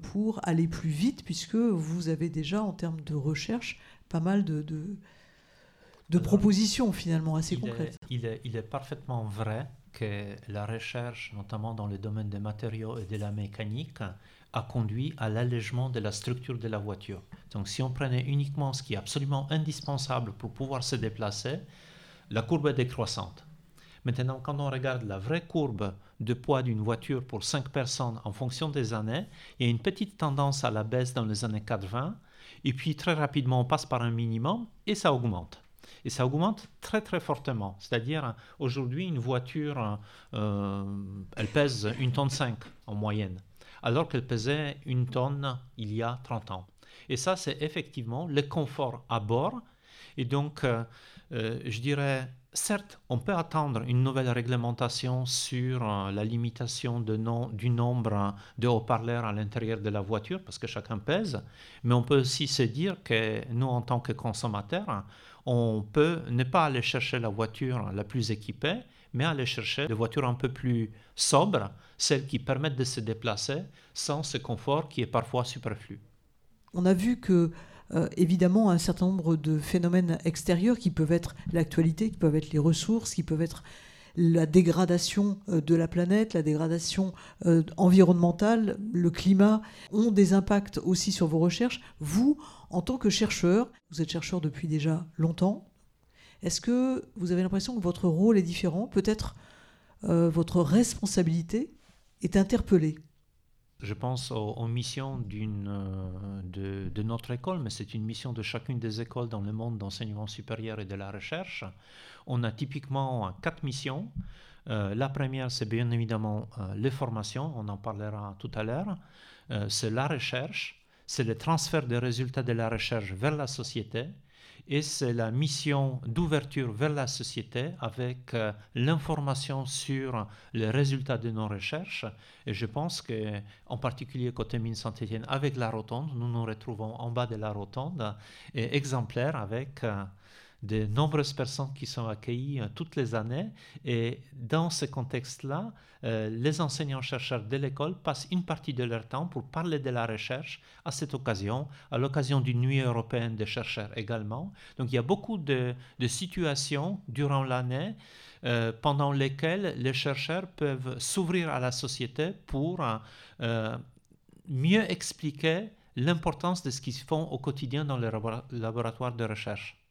pour aller plus vite, puisque vous avez déjà, en termes de recherche, pas mal de propositions finalement assez concrètes. il, est, il, est, parfaitement vrai que la recherche, notamment dans le domaine des matériaux et de la mécanique, a conduit à l'allègement de la structure de la voiture. Donc si on prenait uniquement ce qui est absolument indispensable pour pouvoir se déplacer, la courbe est décroissante. Maintenant, quand on regarde la vraie courbe de poids d'une voiture pour 5 personnes en fonction des années, il y a une petite tendance à la baisse dans les années 80, et puis très rapidement on passe par un minimum et ça augmente. Et ça augmente très très fortement. C'est-à-dire, aujourd'hui, une voiture, euh, elle pèse une tonne 5 en moyenne, alors qu'elle pesait une tonne il y a 30 ans. Et ça, c'est effectivement le confort à bord. Et donc, euh, euh, je dirais, certes, on peut attendre une nouvelle réglementation sur la limitation du nombre de haut-parleurs à l'intérieur de la voiture, parce que chacun pèse, mais on peut aussi se dire que nous, en tant que consommateurs, on peut ne pas aller chercher la voiture la plus équipée, mais aller chercher des voitures un peu plus sobres, celles qui permettent de se déplacer sans ce confort qui est parfois superflu. On a vu que euh, évidemment un certain nombre de phénomènes extérieurs qui peuvent être l'actualité, qui peuvent être les ressources, qui peuvent être la dégradation euh, de la planète, la dégradation euh, environnementale, le climat, ont des impacts aussi sur vos recherches. Vous, en tant que chercheur, vous êtes chercheur depuis déjà longtemps, est-ce que vous avez l'impression que votre rôle est différent? Peut-être euh, votre responsabilité est interpellée? Je pense aux, missions de, de, notre école, mais c'est une mission de chacune des écoles dans le monde d'enseignement supérieur et de la recherche. On a typiquement quatre missions. Euh, la première, c'est bien évidemment euh, les formations, on en parlera tout à l'heure. Euh, c'est la recherche, c'est le transfert des résultats de la recherche vers la société et c'est la mission d'ouverture vers la société avec l'information sur les résultats de nos recherches. Et je pense que, en particulier côté mine Saint-Étienne, avec la rotonde, nous nous retrouvons en bas de la rotonde et exemplaires avec de nombreuses personnes qui sont accueillies euh, toutes les années. Et dans ce contexte-là, euh, les enseignants-chercheurs de l'école passent une partie de leur temps pour parler de la recherche à cette occasion, à l'occasion d'une nuit européenne des chercheurs également. Donc il y a beaucoup de, situations durant l'année euh, pendant lesquelles les chercheurs peuvent s'ouvrir à la société pour mieux expliquer l'importance de ce qu'ils font au quotidien dans les laboratoires de recherche.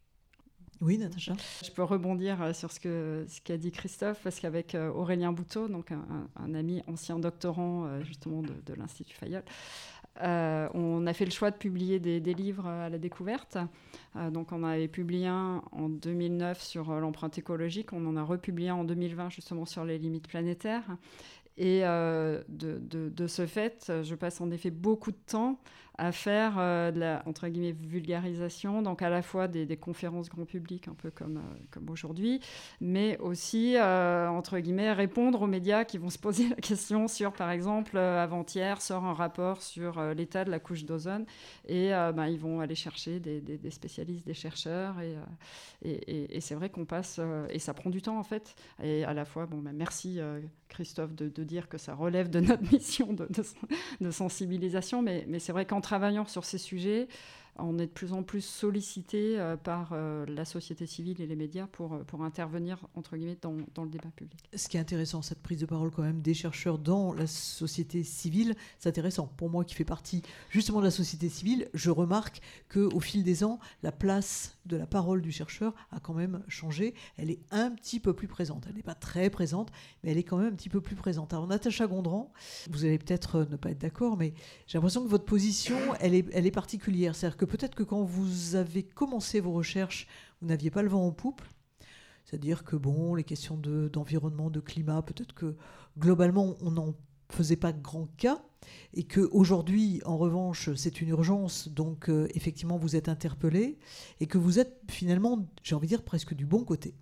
Oui, Natacha. Je peux rebondir euh, sur ce qu'a ce dit Christophe, parce qu'avec euh, Aurélien Bouteau, donc un, ami ancien doctorant euh, justement de, l'Institut Fayol, on a fait le choix de publier des, livres à la découverte. donc on avait publié un en 2009 sur l'empreinte écologique, on en a republié un en 2020 justement sur les limites planétaires. Et de, de, ce fait, je passe en effet beaucoup de temps à faire euh, de la entre guillemets vulgarisation, donc à la fois des, conférences grand public, un peu comme, euh, comme aujourd'hui, mais aussi euh, entre guillemets répondre aux médias qui vont se poser la question sur, par exemple, avant-hier sort un rapport sur l'état de la couche d'ozone, et ben, ils vont aller chercher des, des, spécialistes, des chercheurs, et, et, c'est vrai qu'on passe, et ça prend du temps en fait, et à la fois, bon, ben, merci Christophe de, de, dire que ça relève de notre mission de, de, de sensibilisation, mais, mais c'est vrai qu'en travaillant sur ces sujets, on est de plus en plus sollicité euh, par euh, la société civile et les médias pour, euh, pour intervenir, entre guillemets, dans, dans, le débat public. Ce qui est intéressant, cette prise de parole quand même des chercheurs dans la société civile, c'est intéressant. Pour moi qui fais partie justement de la société civile, je remarque qu'au fil des ans, la place de la parole du chercheur a quand même changé. Elle est un petit peu plus présente. Elle n'est pas très présente, mais elle est quand même un petit peu plus présente. Alors Natacha Gondran, vous allez peut-être ne pas être d'accord, mais j'ai l'impression que votre position, elle est, elle est particulière. C'est-à-dire peut-être que quand vous avez commencé vos recherches, vous n'aviez pas le vent en poupe. C'est-à-dire que bon, les questions d'environnement, de, climat, peut-être que globalement, on en faisait pas grand cas et que aujourd'hui, en revanche, c'est une urgence, donc euh, effectivement, vous êtes interpellé et que vous êtes finalement, j'ai envie de dire, presque du bon côté.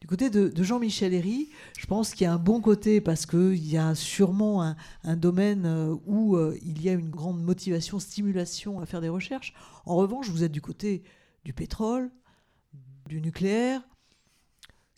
Du côté de, Jean-Michel Herry, je pense qu'il y a un bon côté parce qu'il y a sûrement un, domaine euh, où euh, il y a une grande motivation, stimulation à faire des recherches. En revanche, vous êtes du côté du pétrole, du nucléaire,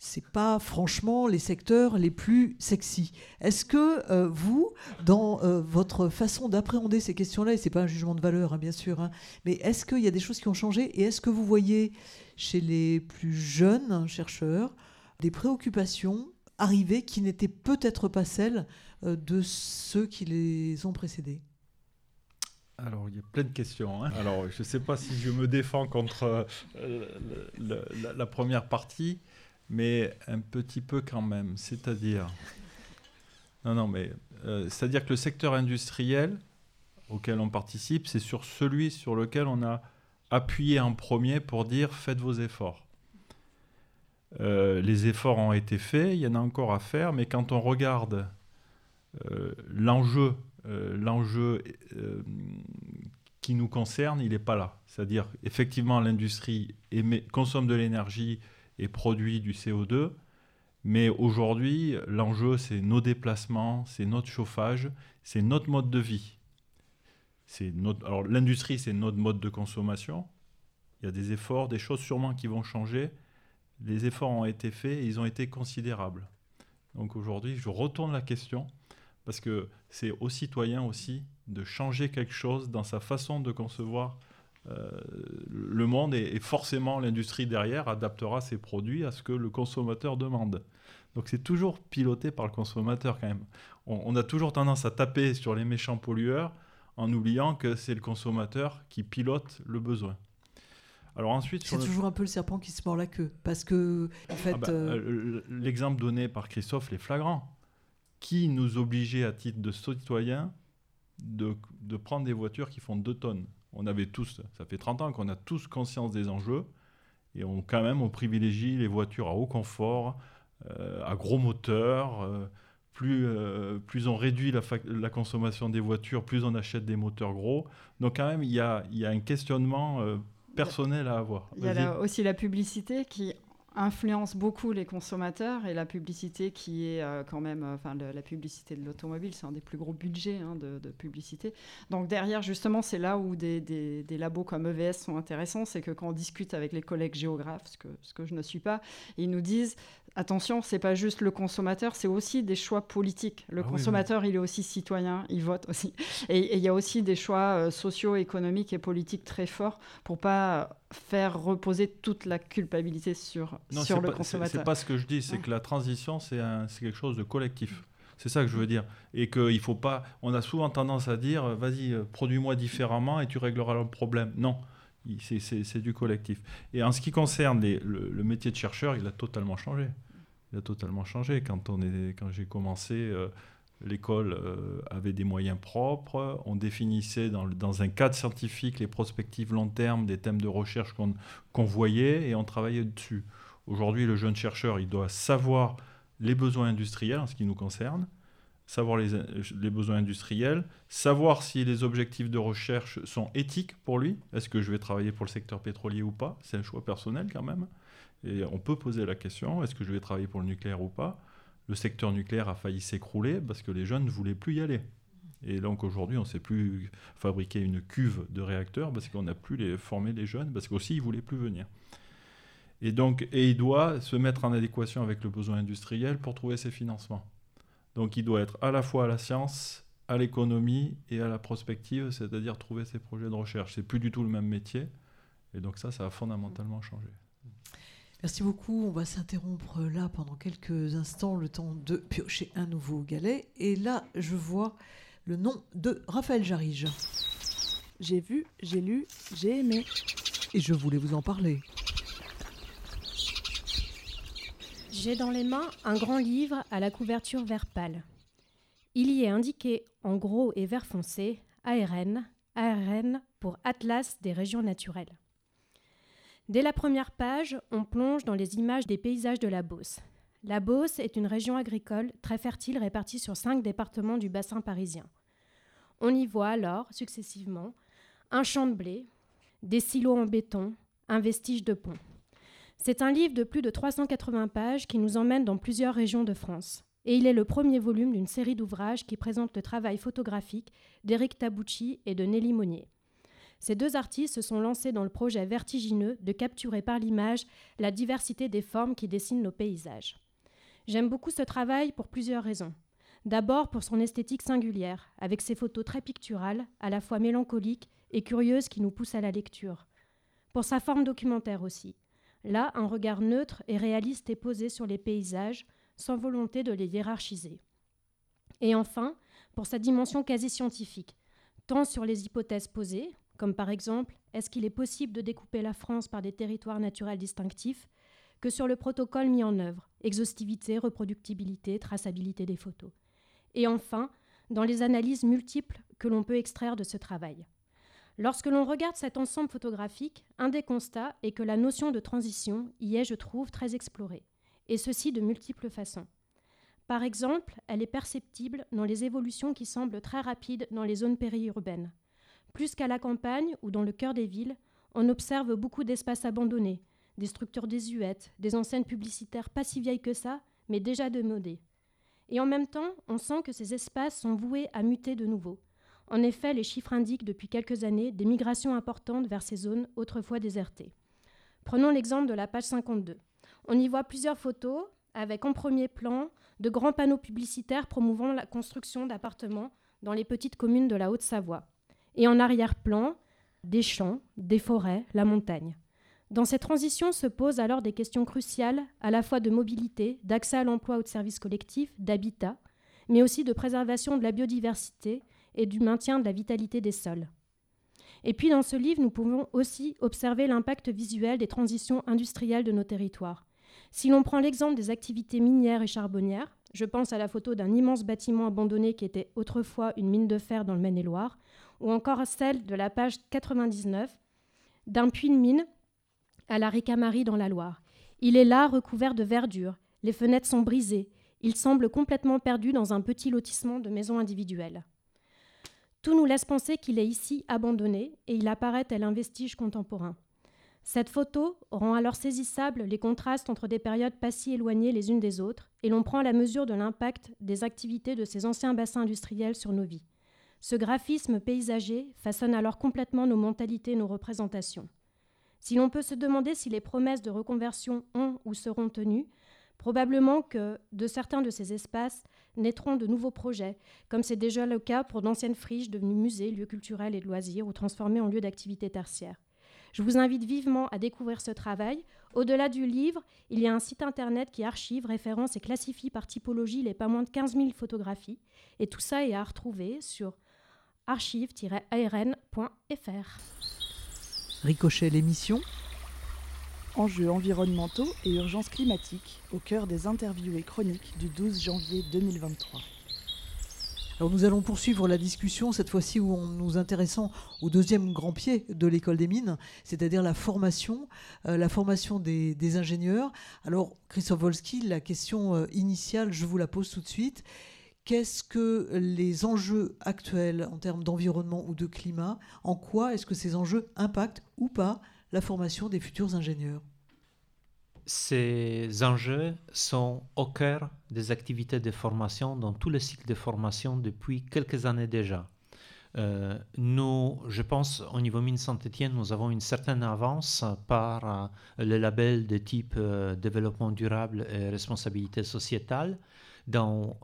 c'est pas franchement les secteurs les plus sexy. Est-ce que euh, vous, dans euh, votre façon d'appréhender ces questions-là, et c'est pas un jugement de valeur, hein, bien sûr, hein, mais est-ce qu'il y a des choses qui ont changé et est-ce que vous voyez chez les plus jeunes chercheurs des préoccupations arriver qui n'étaient peut-être pas celles euh, de ceux qui les ont précédés alors, il y a plein de questions. Hein. Alors, je ne sais pas si je me défends contre la, première partie mais un petit peu quand même. C'est-à-dire. Non, non, mais. Euh, c'est-à-dire que le secteur industriel auquel on participe, c'est sur celui sur lequel on a appuyé en premier pour dire faites vos efforts. Euh, les efforts ont été faits, il y en a encore à faire, mais quand on regarde euh, l'enjeu, l'enjeu qui nous concerne, il n'est pas là. C'est-à-dire, effectivement, l'industrie consomme de l'énergie, et produit du CO2. Mais aujourd'hui, l'enjeu, c'est nos déplacements, c'est notre chauffage, c'est notre mode de vie. C'est notre... Alors l'industrie, c'est notre mode de consommation. Il y a des efforts, des choses sûrement qui vont changer. Les efforts ont été faits et ils ont été considérables. Donc aujourd'hui, je retourne la question parce que c'est aux citoyens aussi de changer quelque chose dans sa façon de concevoir le monde et, forcément l'industrie derrière adaptera ses produits à ce que le consommateur demande. Donc c'est toujours piloté par le consommateur quand même. On, a toujours tendance à taper sur les méchants pollueurs en oubliant que c'est le consommateur qui pilote le besoin. Alors ensuite, c'est toujours un peu le serpent qui se mord la queue, parce que en fait, ah bah, euh, l'exemple donné par Christophe est flagrant. Qui nous obligeait à titre de citoyen de, de prendre des voitures qui font 2 tonnes? On avait tous, ça fait 30 ans qu'on a tous conscience des enjeux, et on, quand même, on privilégie les voitures à haut confort, euh, à gros moteur. Euh, plus, euh, plus on réduit la, consommation des voitures, plus on achète des moteurs gros. Donc quand même, il y a, y a un questionnement personnel à avoir. Il y a aussi la publicité qui influence beaucoup les consommateurs et la publicité qui est euh, quand même, euh, enfin la publicité de l'automobile, c'est un des plus gros budgets hein, de, publicité. Donc derrière, justement, c'est là où des, labos comme EVS sont intéressants, c'est que quand on discute avec les collègues géographes, ce que je ne suis pas, ils nous disent attention, c'est pas juste le consommateur, c'est aussi des choix politiques. Le ah consommateur, il est aussi citoyen, il vote aussi. Et il y a aussi des choix euh, sociaux, économiques et politiques très forts pour pas faire reposer toute la culpabilité sur, sur le consommateur. C'est pas ce que je dis, c'est que la transition, c'est quelque chose de collectif. C'est ça que je veux dire. Et qu'il faut pas. On a souvent tendance à dire vas-y, euh, produis-moi différemment et tu régleras le problème. Non, c'est du collectif. Et en ce qui concerne le, métier de chercheur, il a totalement changé. Il a totalement changé. Quand, quand j'ai commencé, euh, l'école euh, avait des moyens propres. On définissait dans, dans, un cadre scientifique les prospectives long terme des thèmes de recherche qu'on voyait et on travaillait dessus. Aujourd'hui, le jeune chercheur, il doit savoir les besoins industriels en ce qui nous concerne, savoir les, besoins industriels, savoir si les objectifs de recherche sont éthiques pour lui. Est-ce que je vais travailler pour le secteur pétrolier ou pas? C'est un choix personnel quand même. Et on peut poser la question, est-ce que je vais travailler pour le nucléaire ou pas? Le secteur nucléaire a failli s'écrouler parce que les jeunes ne voulaient plus y aller. Et donc aujourd'hui, on ne sait plus fabriquer une cuve de réacteurs parce qu'on n'a plus les, formé les jeunes, parce qu'aussi ils ne voulaient plus venir. Et donc, et il doit se mettre en adéquation avec le besoin industriel pour trouver ses financements. Donc il doit être à la fois à la science, à l'économie et à la prospective, c'est-à-dire trouver ses projets de recherche. C'est plus du tout le même métier. Et donc ça, ça a fondamentalement changé. Merci beaucoup. On va s'interrompre là pendant quelques instants, le temps de piocher un nouveau galet. Et là, je vois le nom de Raphaël Jarige. J'ai vu, j'ai lu, j'ai aimé. Et je voulais vous en parler. J'ai dans les mains un grand livre à la couverture vert pâle. Il y est indiqué en gros et vert foncé ARN, ARN pour Atlas des régions naturelles. Dès la première page, on plonge dans les images des paysages de la Beauce. La Beauce est une région agricole très fertile répartie sur cinq départements du bassin parisien. On y voit alors, successivement, un champ de blé, des silos en béton, un vestige de pont. C'est un livre de plus de 380 pages qui nous emmène dans plusieurs régions de France. Et il est le premier volume d'une série d'ouvrages qui présentent le travail photographique d'Éric Tabucci et de Nelly Monnier. Ces deux artistes se sont lancés dans le projet vertigineux de capturer par l'image la diversité des formes qui dessinent nos paysages. J'aime beaucoup ce travail pour plusieurs raisons. D'abord pour son esthétique singulière, avec ses photos très picturales, à la fois mélancoliques et curieuses qui nous poussent à la lecture. Pour sa forme documentaire aussi. Là, un regard neutre et réaliste est posé sur les paysages, sans volonté de les hiérarchiser. Et enfin, pour sa dimension quasi scientifique, tant sur les hypothèses posées, comme par exemple est-ce qu'il est possible de découper la France par des territoires naturels distinctifs, que sur le protocole mis en œuvre, exhaustivité, reproductibilité, traçabilité des photos. Et enfin, dans les analyses multiples que l'on peut extraire de ce travail. Lorsque l'on regarde cet ensemble photographique, un des constats est que la notion de transition y est, je trouve, très explorée, et ceci de multiples façons. Par exemple, elle est perceptible dans les évolutions qui semblent très rapides dans les zones périurbaines. Plus qu'à la campagne ou dans le cœur des villes, on observe beaucoup d'espaces abandonnés, des structures désuètes, des enseignes publicitaires pas si vieilles que ça, mais déjà démodées. Et en même temps, on sent que ces espaces sont voués à muter de nouveau. En effet, les chiffres indiquent depuis quelques années des migrations importantes vers ces zones autrefois désertées. Prenons l'exemple de la page 52. On y voit plusieurs photos avec en premier plan de grands panneaux publicitaires promouvant la construction d'appartements dans les petites communes de la Haute-Savoie. Et en arrière-plan, des champs, des forêts, la montagne. Dans ces transitions se posent alors des questions cruciales à la fois de mobilité, d'accès à l'emploi ou de services collectifs, d'habitat, mais aussi de préservation de la biodiversité et du maintien de la vitalité des sols. Et puis dans ce livre, nous pouvons aussi observer l'impact visuel des transitions industrielles de nos territoires. Si l'on prend l'exemple des activités minières et charbonnières, je pense à la photo d'un immense bâtiment abandonné qui était autrefois une mine de fer dans le Maine-et-Loire, ou encore à celle de la page 99 d'un puits de mine à la Ricamarie dans la Loire. Il est là recouvert de verdure, les fenêtres sont brisées, il semble complètement perdu dans un petit lotissement de maisons individuelles. Tout nous laisse penser qu'il est ici abandonné et il apparaît tel un vestige contemporain. Cette photo rend alors saisissables les contrastes entre des périodes pas si éloignées les unes des autres et l'on prend la mesure de l'impact des activités de ces anciens bassins industriels sur nos vies. Ce graphisme paysager façonne alors complètement nos mentalités et nos représentations. Si l'on peut se demander si les promesses de reconversion ont ou seront tenues, probablement que de certains de ces espaces naîtront de nouveaux projets, comme c'est déjà le cas pour d'anciennes friches devenues musées, lieux culturels et de loisirs ou transformées en lieux d'activité tertiaire. Je vous invite vivement à découvrir ce travail. Au-delà du livre, il y a un site internet qui archive, référence et classifie par typologie les pas moins de 15 000 photographies. Et tout ça est à retrouver sur archive-arn.fr. Ricochet l'émission? Enjeux environnementaux et urgences climatiques au cœur des interviews et chroniques du 12 janvier 2023. Alors nous allons poursuivre la discussion, cette fois-ci où on nous intéressant au deuxième grand pied de l'école des mines, c'est-à-dire la formation, euh, la formation des, ingénieurs. Alors Christophe Wolski, la question euh, initiale, je vous la pose tout de suite. Qu'est-ce que les enjeux actuels en termes d'environnement ou de climat, en quoi est-ce que ces enjeux impactent ou pas la formation des futurs ingénieurs Ces enjeux sont au cœur des activités de formation dans tout le cycle de formation depuis quelques années déjà. Euh, nous, je pense, au niveau mine Saint-Etienne, nous avons une certaine avance par euh, le label de type euh, développement durable et responsabilité sociétale dans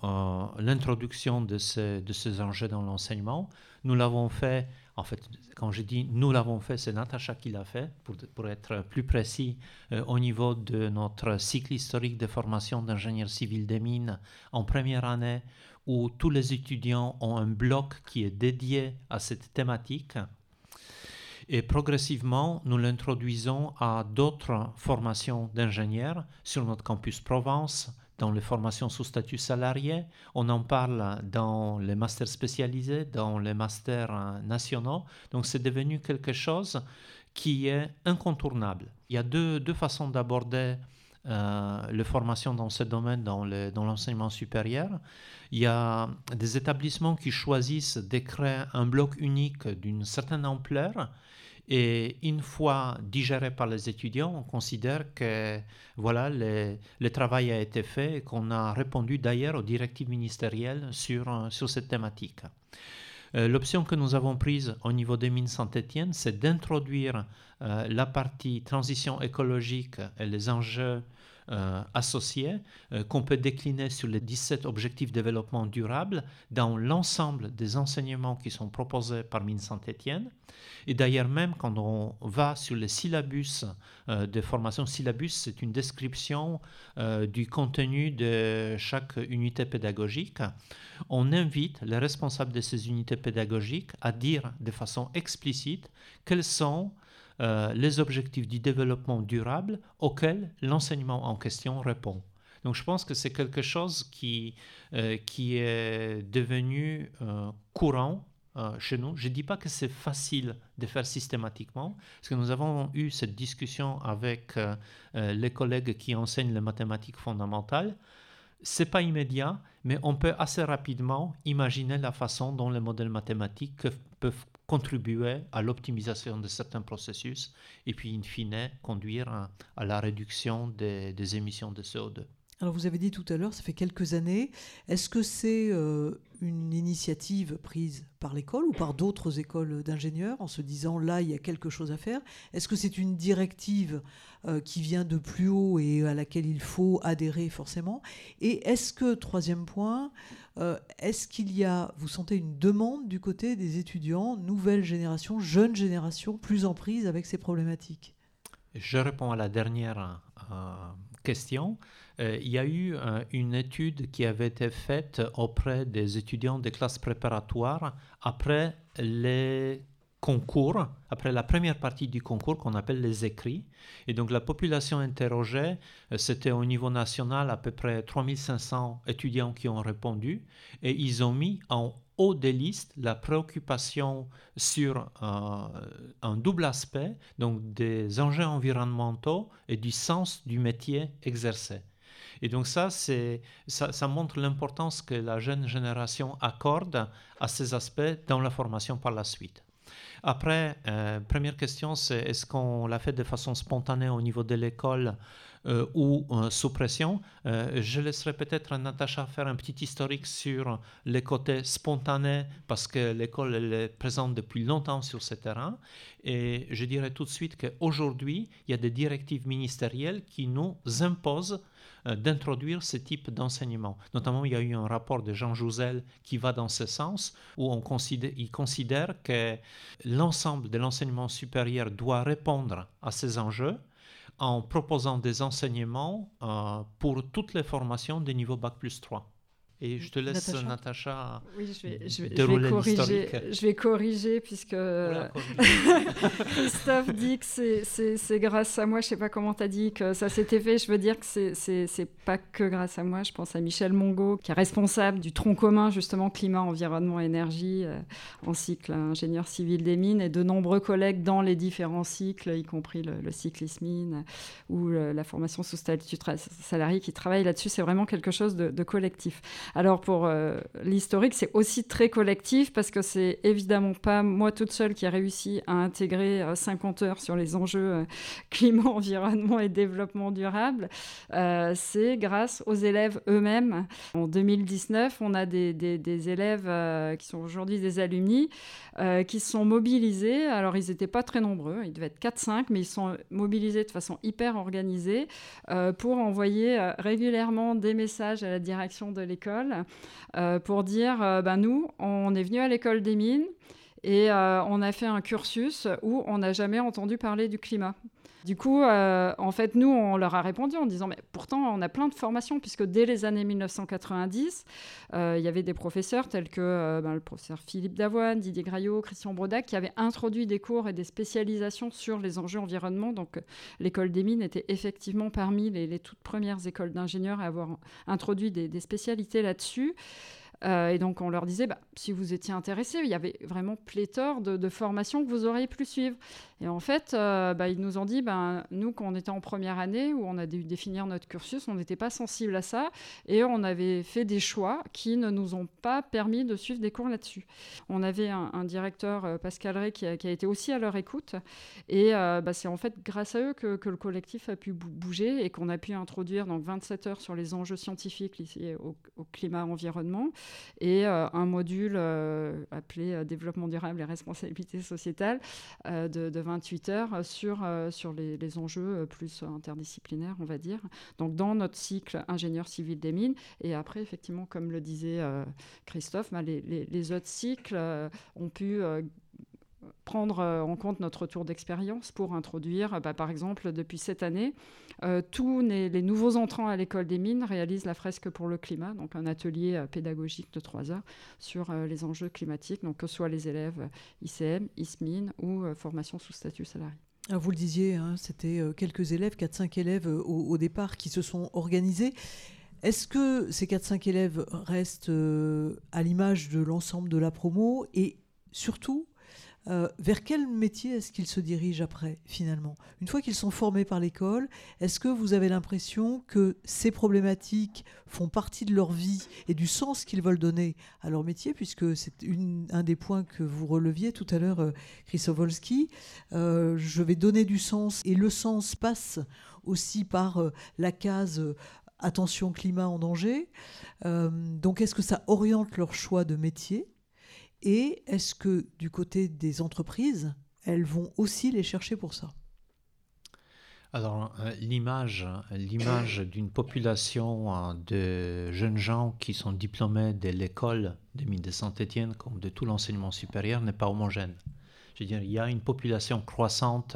l'introduction de, ces enjeux dans l'enseignement. Nous l'avons fait, en fait, quand je dis nous l'avons fait, c'est Natacha qui l'a fait, pour, pour, être plus précis, euh, au niveau de notre cycle historique de formation d'ingénieur civil des mines en première année, où tous les étudiants ont un bloc qui est dédié à cette thématique. Et progressivement, nous l'introduisons à d'autres formations d'ingénieurs sur notre campus Provence, dans les formations sous statut salarié, on en parle dans les masters spécialisés, dans les masters euh, nationaux. Donc c'est devenu quelque chose qui est incontournable. Il y a deux, deux façons d'aborder euh, les formations dans ce domaine dans, dans l'enseignement supérieur. Il y a des établissements qui choisissent de créer un bloc unique d'une certaine ampleur et une fois digéré par les étudiants, on considère que voilà, le, travail a été fait et qu'on a répondu d'ailleurs aux directives ministérielles sur, sur cette thématique. Euh, l'option que nous avons prise au niveau des mines Saint-Étienne, c'est d'introduire euh, la partie transition écologique et les enjeux euh, associés euh, qu'on peut décliner sur les 17 objectifs de développement durable dans l'ensemble des enseignements qui sont proposés par Mine Saint-Étienne. Et d'ailleurs, même quand on va sur les syllabus euh, de formation, syllabus, c'est une description du contenu de chaque unité pédagogique, on invite les responsables de ces unités pédagogiques à dire de façon explicite quels sont euh, les objectifs du développement durable auxquels l'enseignement en question répond. Donc je pense que c'est quelque chose qui, euh, qui est devenu euh, courant chez nous. Je ne dis pas que c'est facile de faire systématiquement, parce que nous avons eu cette discussion avec les collègues qui enseignent les mathématiques fondamentales. C'est pas immédiat, mais on peut assez rapidement imaginer la façon dont les modèles mathématiques peuvent contribuer à l'optimisation de certains processus et puis, in fine, conduire à, la réduction des, des, émissions de CO2. Alors, vous avez dit tout à l'heure, ça fait quelques années. Est-ce que c'est euh, une initiative prise par l'école ou par d'autres écoles d'ingénieurs en se disant là, il y a quelque chose à faire? Est-ce que c'est une directive euh, qui vient de plus haut et à laquelle il faut adhérer forcément? Et est-ce que, troisième point, euh, est-ce qu'il y a, vous sentez une demande du côté des étudiants, nouvelle génération, jeune génération, plus en prise avec ces problématiques? Je réponds à la dernière question. Euh, il y a eu une étude qui avait été faite auprès des étudiants des classes préparatoires après les concours, après la première partie du concours qu'on appelle les écrits. Et donc la population interrogée, euh, c'était au niveau national à peu près 3500 étudiants qui ont répondu. Et ils ont mis en haut des listes la préoccupation sur euh, un double aspect, donc des enjeux environnementaux et du sens du métier exercé. Et donc ça, ça, montre l'importance que la jeune génération accorde à ces aspects dans la formation par la suite. Après, euh, première question, c'est est-ce qu'on l'a fait de façon spontanée au niveau de l'école euh, ou euh, sous pression? Je laisserai peut-être Natacha faire un petit historique sur les côtés spontanés parce que l'école est présente depuis longtemps sur ce terrain. Et je dirais tout de suite qu'aujourd'hui, il y a des directives ministérielles qui nous imposent d'introduire ce type d'enseignement. Notamment, il y a eu un rapport de Jean Jouzel qui va dans ce sens, où on considère, il considère que l'ensemble de l'enseignement supérieur doit répondre à ces enjeux en proposant des enseignements euh, pour toutes les formations de niveau Bac plus 3. Et je te laisse, Natacha, oui, je vais, je vais, corriger, je vais corriger, puisque Christophe dit que c'est grâce à moi. Je ne sais pas comment tu as dit que ça s'était fait. Je veux dire que c'est pas que grâce à moi. Je pense à Michel Mongo, qui est responsable du tronc commun, justement, climat, environnement, énergie, euh, en cycle ingénieur civil des mines, et de nombreux collègues dans les différents cycles, y compris le, le cyclisme mine ou la formation sous statut salarié qui travaillent là-dessus. C'est vraiment quelque chose de, de collectif. Alors pour euh, l'historique, c'est aussi très collectif parce que c'est évidemment pas moi toute seule qui a réussi à intégrer 50 euh, heures sur les enjeux euh, climat, environnement et développement durable. c'est grâce aux élèves eux-mêmes. En 2019, on a des, des élèves qui sont aujourd'hui des alumni qui se sont mobilisés. Alors ils n'étaient pas très nombreux, ils devaient être 4-5, mais ils sont mobilisés de façon hyper organisée pour envoyer régulièrement des messages à la direction de l'école euh, pour dire ben nous, on est venu à l'école des mines et euh, on a fait un cursus où on n'a jamais entendu parler du climat. Du coup, euh, en fait, nous, on leur a répondu en disant, mais pourtant, on a plein de formations, puisque dès les années 1990, euh, il y avait des professeurs tels que euh, ben, le professeur Philippe Davoine, Didier Graillot, Christian Brodac, qui avaient introduit des cours et des spécialisations sur les enjeux environnement. Donc, l'école des mines était effectivement parmi les, toutes premières écoles d'ingénieurs à avoir introduit des, des spécialités là-dessus. Euh, et donc on leur disait, bah, si vous étiez intéressés, il y avait vraiment pléthore de, formations que vous auriez pu suivre. Et en fait, euh, bah, ils nous ont dit, ben, nous, quand on était en première année, où on a dû définir notre cursus, on n'était pas sensible à ça, et on avait fait des choix qui ne nous ont pas permis de suivre des cours là-dessus. On avait un, directeur, euh, Pascal Ray, qui a, été aussi à leur écoute, et bah, c'est en fait grâce à eux que, le collectif a pu bouger et qu'on a pu introduire donc 27 heures sur les enjeux scientifiques liés au climat-environnement, et euh, un module euh, appelé euh, Développement durable et responsabilité sociétale de, 28 heures sur, sur les, enjeux plus interdisciplinaires, on va dire. Donc dans notre cycle ingénieur civil des mines, et après, effectivement, comme le disait Christophe, bah, les, les, autres cycles ont pu prendre euh, en compte notre retour d'expérience pour introduire, bah, par exemple, depuis cette année, euh, tous les, nouveaux entrants à l'école des mines réalisent la fresque pour le climat, donc un atelier euh, pédagogique de trois heures sur les enjeux climatiques, donc que ce soit les élèves ICM, ISMIN ou formation sous statut salarié. Ah, vous le disiez, hein, c'était quelques élèves, 4-5 élèves au, départ qui se sont organisés. Est-ce que ces 4-5 élèves restent à l'image de l'ensemble de la promo et surtout, euh, vers quel métier est-ce qu'ils se dirigent après, finalement? Une fois qu'ils sont formés par l'école, est-ce que vous avez l'impression que ces problématiques font partie de leur vie et du sens qu'ils veulent donner à leur métier, puisque c'est un des points que vous releviez tout à l'heure, euh, Chris euh, je vais donner du sens, et le sens passe aussi par la case attention climat en danger. donc est-ce que ça oriente leur choix de métier? Et est-ce que du côté des entreprises, elles vont aussi les chercher pour ça? Alors, euh, l'image, l'image d'une population euh, de jeunes gens qui sont diplômés de l'école de Mines de Saint-Étienne, comme de tout l'enseignement supérieur, n'est pas homogène. Je veux il y a une population croissante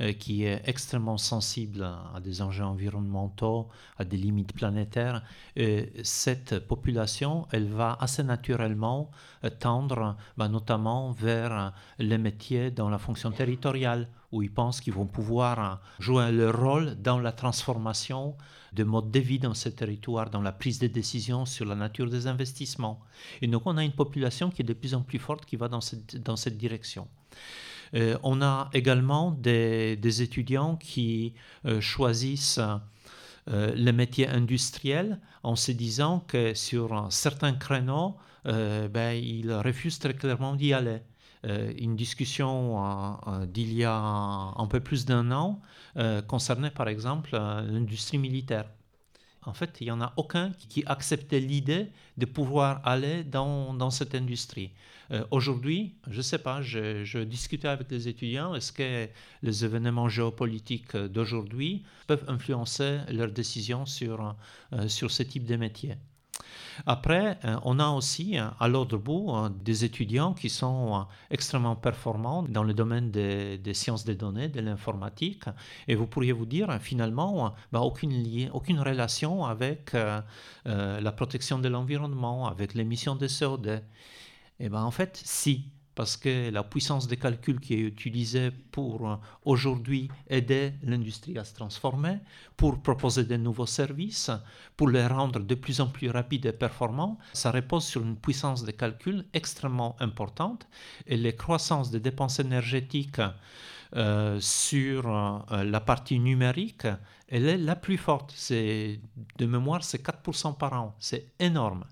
euh, qui est extrêmement sensible à des enjeux environnementaux, à des limites planétaires. Et cette population, elle va assez naturellement euh, tendre bah, notamment vers les métiers dans la fonction territoriale, où ils pensent qu'ils vont pouvoir jouer leur rôle dans la transformation de mode de vie dans ce territoire, dans la prise de décision sur la nature des investissements. Et donc on a une population qui est de plus en plus forte qui va dans cette, dans cette direction. Euh, on a également des, étudiants qui euh, choisissent euh, les métiers industriels en se disant que sur certains créneaux, ben, ils refusent très clairement d'y aller. une discussion d'il y a un peu plus d'un an concernait par exemple l'industrie militaire. En fait, il n'y en a aucun qui acceptait l'idée de pouvoir aller dans, cette industrie. Euh, aujourd'hui, je ne sais pas, je, discutais avec les étudiants, est-ce que les événements géopolitiques d'aujourd'hui peuvent influencer leurs décisions sur, euh, sur ce type de métier? Après, euh, on a aussi à l'autre bout des étudiants qui sont extrêmement performants dans le domaine des, sciences des données, de l'informatique. Et vous pourriez vous dire, finalement, bah, aucune, aucune relation avec la protection de l'environnement, avec l'émission de CO2. Eh bien, en fait, si, parce que la puissance de calcul qui est utilisée pour euh, aujourd'hui aider l'industrie à se transformer, pour proposer de nouveaux services, pour les rendre de plus en plus rapides et performants, ça repose sur une puissance de calcul extrêmement importante et les croissances des dépenses énergétiques euh, sur euh, la partie numérique, elle est la plus forte. De mémoire, c'est 4% par an. C'est énorme.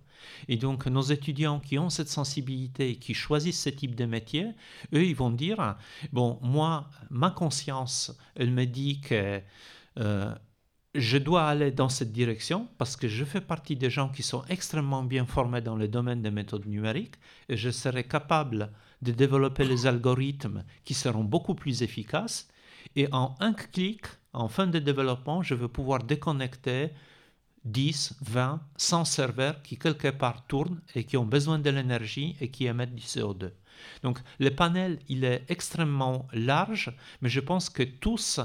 Et donc, nos étudiants qui ont cette sensibilité, qui choisissent ce type de métier, eux, ils vont dire, bon, moi, ma conscience, elle me dit que euh, je dois aller dans cette direction parce que je fais partie des gens qui sont extrêmement bien formés dans le domaine des méthodes numériques et je serai capable de développer les algorithmes qui seront beaucoup plus efficaces. Et en un clic, en fin de développement, je vais pouvoir déconnecter 10, 20, 100 serveurs qui quelque part tournent et qui ont besoin de l'énergie et qui émettent du CO2. Donc le panel, il est extrêmement large, mais je pense que tous,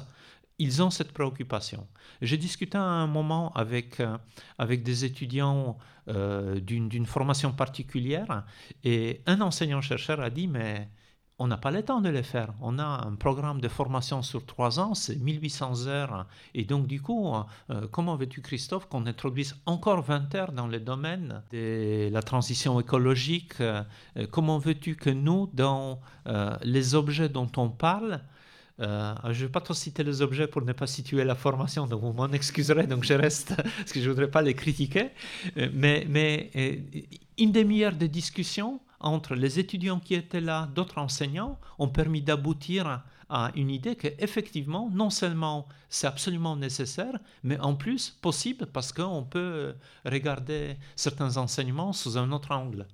ils ont cette préoccupation. J'ai discuté à un moment avec, euh, avec des étudiants euh, d'une formation particulière et un enseignant-chercheur a dit, mais on n'a pas le temps de les faire. On a un programme de formation sur trois ans, c'est 1800 heures. Et donc, du coup, euh, comment veux-tu, Christophe, qu'on introduise encore 20 heures dans le domaine de la transition écologique? Euh, Comment veux-tu que nous, dans euh, les objets dont on parle, je ne vais pas trop citer les objets pour ne pas situer la formation, donc vous m'en excuserez, donc je reste, parce que je ne voudrais pas les critiquer. Mais une demi-heure de discussion entre les étudiants qui étaient là, d'autres enseignants, ont permis d'aboutir à une idée qu'effectivement, non seulement c'est absolument nécessaire, mais en plus possible parce qu'on peut regarder certains enseignements sous un autre angle.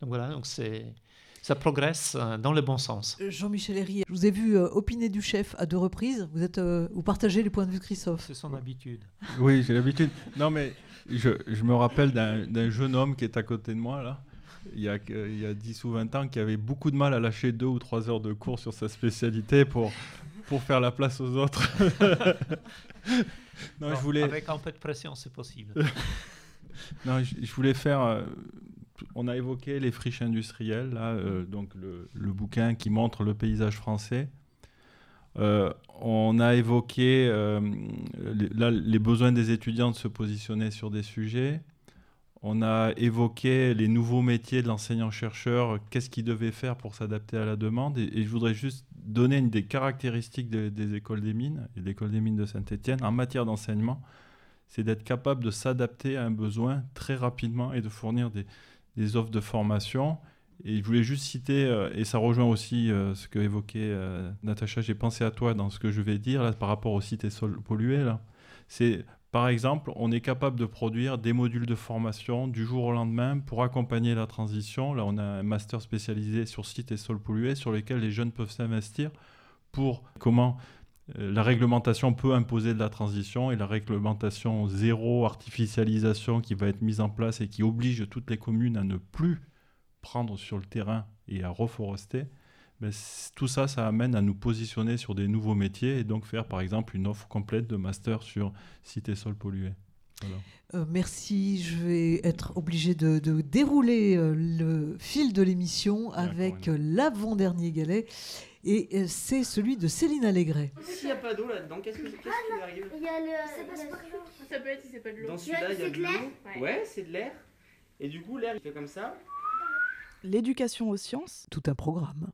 Donc voilà, donc c'est ça progresse euh, dans le bon sens. Euh, Jean-Michel Herry, je vous ai vu euh, opiner du chef à deux reprises. Vous, êtes, vous partagez les points de vue de Christophe. C'est son habitude. Oui, j'ai l'habitude. Non, mais je, je me rappelle d'un jeune homme qui est à côté de moi, là, il y, a, il y a 10 ou 20 ans qui avait beaucoup de mal à lâcher deux ou trois heures de cours sur sa spécialité pour, pour faire la place aux autres. non, je voulais... Avec un peu de pression, c'est possible. non, je, voulais faire... Euh, on a évoqué les friches industrielles, là, euh, donc le, le, bouquin qui montre le paysage français. Euh, on a évoqué les, là, les besoins des étudiants de se positionner sur des sujets. On a évoqué les nouveaux métiers de l'enseignant-chercheur, qu'est-ce qu'il devait faire pour s'adapter à la demande. Et, je voudrais juste donner une des caractéristiques des écoles des mines et de l'école des mines de Saint-Étienne en matière d'enseignement, c'est d'être capable de s'adapter à un besoin très rapidement et de fournir des, offres de formation. Et je voulais juste citer, euh, et ça rejoint aussi euh, ce que évoquait euh, Natacha, j'ai pensé à toi dans ce que je vais dire par rapport aux sites et pollués. C'est par exemple, on est capable de produire des modules de formation du jour au lendemain pour accompagner la transition. Là, on a un master spécialisé sur sites et sols pollués sur lesquels les jeunes peuvent s'investir pour comment euh, la réglementation peut imposer de la transition et la réglementation zéro artificialisation qui va être mise en place et qui oblige toutes les communes à ne plus prendre sur le terrain et à reforester tout ça, ça amène à nous positionner sur des nouveaux métiers et donc faire par exemple une offre complète de master sur cité sol pollué. Euh, merci. Je vais être obligé de, dérouler euh, le fil de l'émission avec euh, l'avant-dernier galet. Et c'est celui de Céline Allégret. S'il n'y a pas d'eau là-dedans, qu'est-ce qui lui arrive Il y a le. Ça peut être si c'est pas de l'eau. Dans celui-là, il y a de l'eau. Ouais, c'est de l'air. Et du coup, l'air, il fait comme ça l'éducation aux sciences. Tout un programme.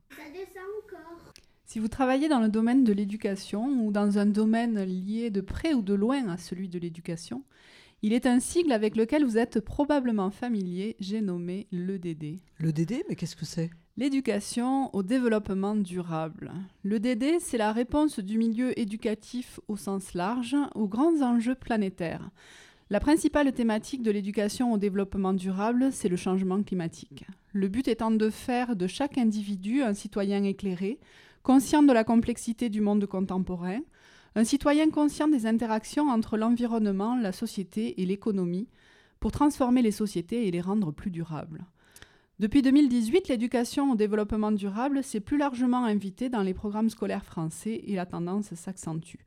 Si vous travaillez dans le domaine de l'éducation ou dans un domaine lié de près ou de loin à celui de l'éducation, il est un sigle avec lequel vous êtes probablement familier, j'ai nommé l'EDD. L'EDD, mais qu'est-ce que c'est? L'éducation au développement durable. L'EDD, c'est la réponse du milieu éducatif au sens large aux grands enjeux planétaires. La principale thématique de l'éducation au développement durable, c'est le changement climatique. Le but étant de faire de chaque individu un citoyen éclairé, conscient de la complexité du monde contemporain, un citoyen conscient des interactions entre l'environnement, la société et l'économie, pour transformer les sociétés et les rendre plus durables. Depuis 2018, l'éducation au développement durable s'est plus largement invitée dans les programmes scolaires français et la tendance s'accentue.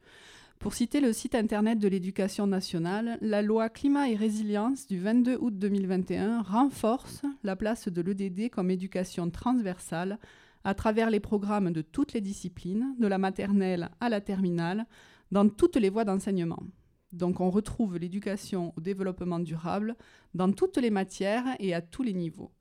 Pour citer le site internet de l'éducation nationale, la loi climat et résilience du 22 août 2021 renforce la place de l'EDD comme éducation transversale à travers les programmes de toutes les disciplines, de la maternelle à la terminale, dans toutes les voies d'enseignement. Donc on retrouve l'éducation au développement durable dans toutes les matières et à tous les niveaux.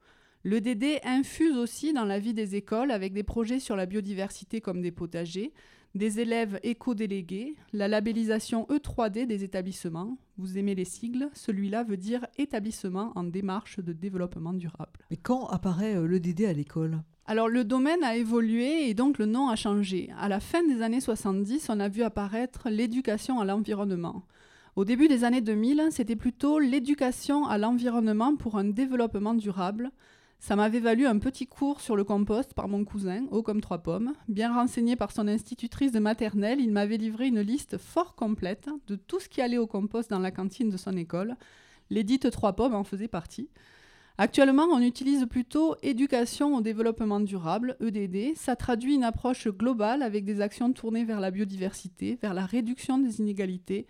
L'EDD infuse aussi dans la vie des écoles avec des projets sur la biodiversité comme des potagers, des élèves éco-délégués, la labellisation E3D des établissements. Vous aimez les sigles, celui-là veut dire établissement en démarche de développement durable. Mais quand apparaît euh, l'EDD à l'école? Alors le domaine a évolué et donc le nom a changé. À la fin des années 70, on a vu apparaître l'éducation à l'environnement. Au début des années 2000, c'était plutôt l'éducation à l'environnement pour un développement durable, ça m'avait valu un petit cours sur le compost par mon cousin, haut comme trois pommes. Bien renseigné par son institutrice de maternelle, il m'avait livré une liste fort complète de tout ce qui allait au compost dans la cantine de son école. L'édite trois pommes en faisait partie. Actuellement, on utilise plutôt éducation au développement durable, EDD. Ça traduit une approche globale avec des actions tournées vers la biodiversité, vers la réduction des inégalités,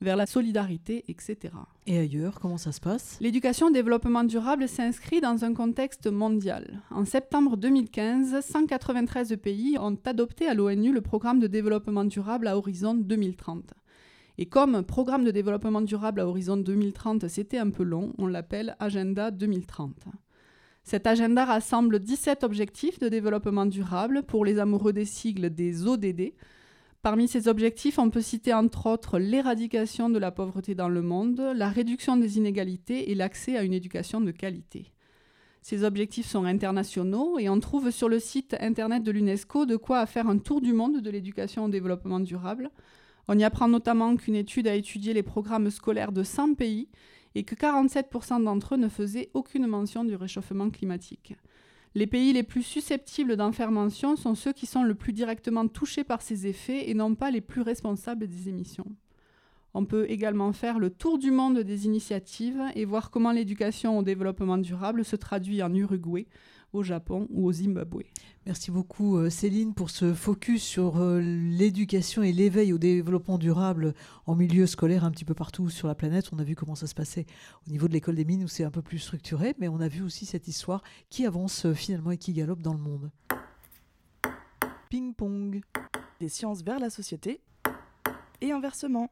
vers la solidarité, etc. Et ailleurs, comment ça se passe? L'éducation au développement durable s'inscrit dans un contexte mondial. En septembre 2015, 193 pays ont adopté à l'ONU le programme de développement durable à horizon 2030. Et comme programme de développement durable à horizon 2030, c'était un peu long, on l'appelle Agenda 2030. Cet agenda rassemble 17 objectifs de développement durable pour les amoureux des sigles des ODD, Parmi ces objectifs, on peut citer entre autres l'éradication de la pauvreté dans le monde, la réduction des inégalités et l'accès à une éducation de qualité. Ces objectifs sont internationaux et on trouve sur le site internet de l'UNESCO de quoi faire un tour du monde de l'éducation au développement durable. On y apprend notamment qu'une étude a étudié les programmes scolaires de 100 pays et que 47% d'entre eux ne faisaient aucune mention du réchauffement climatique. Les pays les plus susceptibles d'en mention sont ceux qui sont le plus directement touchés par ces effets et non pas les plus responsables des émissions. On peut également faire le tour du monde des initiatives et voir comment l'éducation au développement durable se traduit en Uruguay, au Japon ou au Zimbabwe. Merci beaucoup euh, Céline pour ce focus sur euh, l'éducation et l'éveil au développement durable en milieu scolaire un petit peu partout sur la planète. On a vu comment ça se passait au niveau de l'école des mines où c'est un peu plus structuré, mais on a vu aussi cette histoire qui avance euh, finalement et qui galope dans le monde. Ping-pong. Des sciences vers la société et inversement.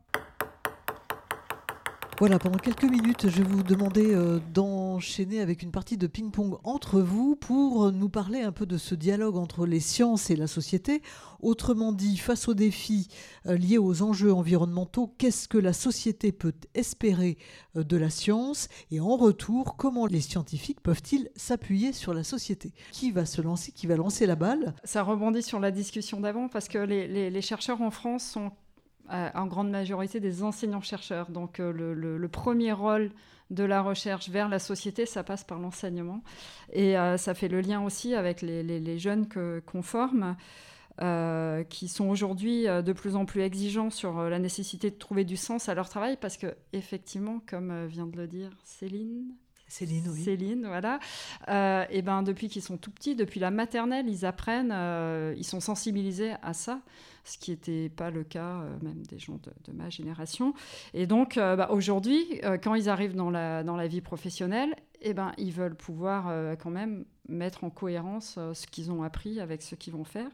Voilà, pendant quelques minutes, je vais vous demander euh, d'enchaîner avec une partie de ping-pong entre vous pour nous parler un peu de ce dialogue entre les sciences et la société. Autrement dit, face aux défis euh, liés aux enjeux environnementaux, qu'est-ce que la société peut espérer euh, de la science? Et en retour, comment les scientifiques peuvent-ils s'appuyer sur la société? Qui va se lancer Qui va lancer la balle? Ça rebondit sur la discussion d'avant parce que les chercheurs en France sont en grande majorité des enseignants-chercheurs. Donc euh, le, premier rôle de la recherche vers la société, ça passe par l'enseignement. Et euh, ça fait le lien aussi avec les, jeunes qu'on forme. Euh, qui sont aujourd'hui de plus en plus exigeants sur la nécessité de trouver du sens à leur travail parce que effectivement, comme vient de le dire Céline, Céline, oui. Céline, voilà. et ben depuis qu'ils sont tout petits, depuis la maternelle, ils apprennent, ils sont sensibilisés à ça ce qui n'était pas le cas euh, même des gens de, ma génération. Et donc, euh, bah, aujourd'hui, euh, quand ils arrivent dans la, dans la vie professionnelle, eh ben, ils veulent pouvoir quand même mettre en cohérence ce qu'ils ont appris avec ce qu'ils vont faire.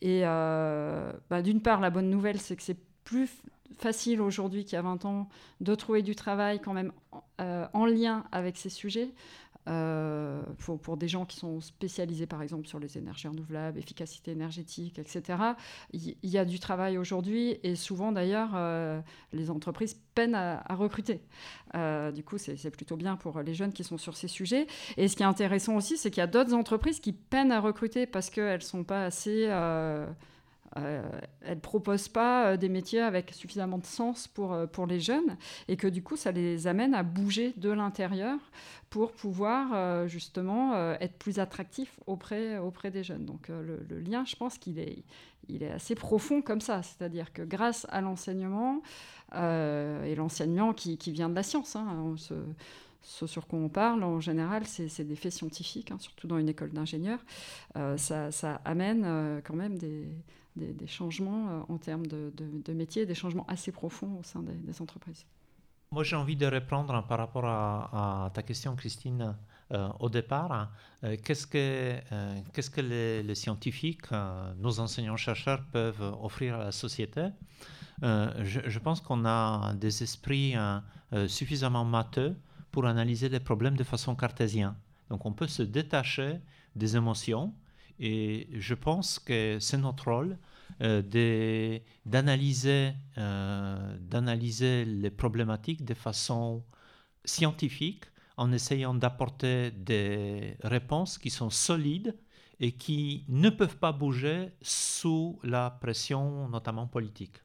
Et bah, d'une part, la bonne nouvelle, c'est que c'est plus facile aujourd'hui qu'il y a 20 ans de trouver du travail quand même en lien avec ces sujets. Euh, pour, des gens qui sont spécialisés par exemple sur les énergies renouvelables, efficacité énergétique, etc. Il y, a du travail aujourd'hui et souvent d'ailleurs euh, les entreprises peinent à, recruter. Euh, du coup, c'est plutôt bien pour les jeunes qui sont sur ces sujets. Et ce qui est intéressant aussi, c'est qu'il y a d'autres entreprises qui peinent à recruter parce qu'elles ne sont pas assez euh, elle ne propose pas euh, des métiers avec suffisamment de sens pour, euh, pour les jeunes et que du coup, ça les amène à bouger de l'intérieur pour pouvoir justement être plus attractif auprès, auprès des jeunes. Donc le, lien, je pense qu'il est, il est assez profond comme ça, c'est-à-dire que grâce à l'enseignement, et l'enseignement qui, qui, vient de la science, hein, ce sur quoi on parle, en général, c'est des faits scientifiques, hein, surtout dans une école d'ingénieurs. ça, amène quand même des, des, changements euh, en termes de, de, métier, des changements assez profonds au sein des, entreprises. Moi, j'ai envie de répondre par rapport à, ta question, Christine, euh, au départ. Euh, qu'est-ce que, les, scientifiques, nos enseignants-chercheurs peuvent offrir à la société? Je, je, pense qu'on a des esprits suffisamment matheux pour analyser les problèmes de façon cartésienne. Donc, on peut se détacher des émotions et je pense que c'est notre rôle euh, d'analyser euh, d'analyser les problématiques de façon scientifique en essayant d'apporter des réponses qui sont solides et qui ne peuvent pas bouger sous la pression notamment politique.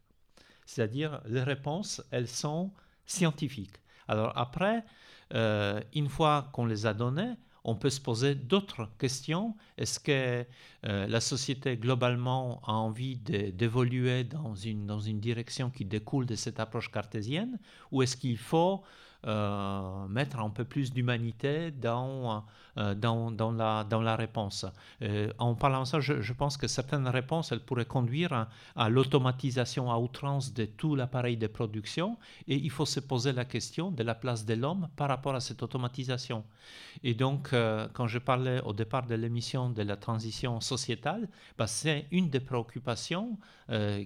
C'est-à-dire les réponses, elles sont scientifiques. Alors après, euh, une fois qu'on les a données, on peut se poser d'autres questions. Est-ce que euh, la société globalement a envie d'évoluer dans une, dans une direction qui découle de cette approche cartésienne? Ou est-ce qu'il faut euh, mettre un peu plus d'humanité dans, dans, dans, la, dans la réponse. Euh, en parlant de ça, je, pense que certaines réponses, elles pourraient conduire à, l'automatisation à outrance de tout l'appareil de production et il faut se poser la question de la place de l'homme par rapport à cette automatisation. Et donc, quand je parlais au départ de l'émission de la transition sociétale, bah, c'est une des préoccupations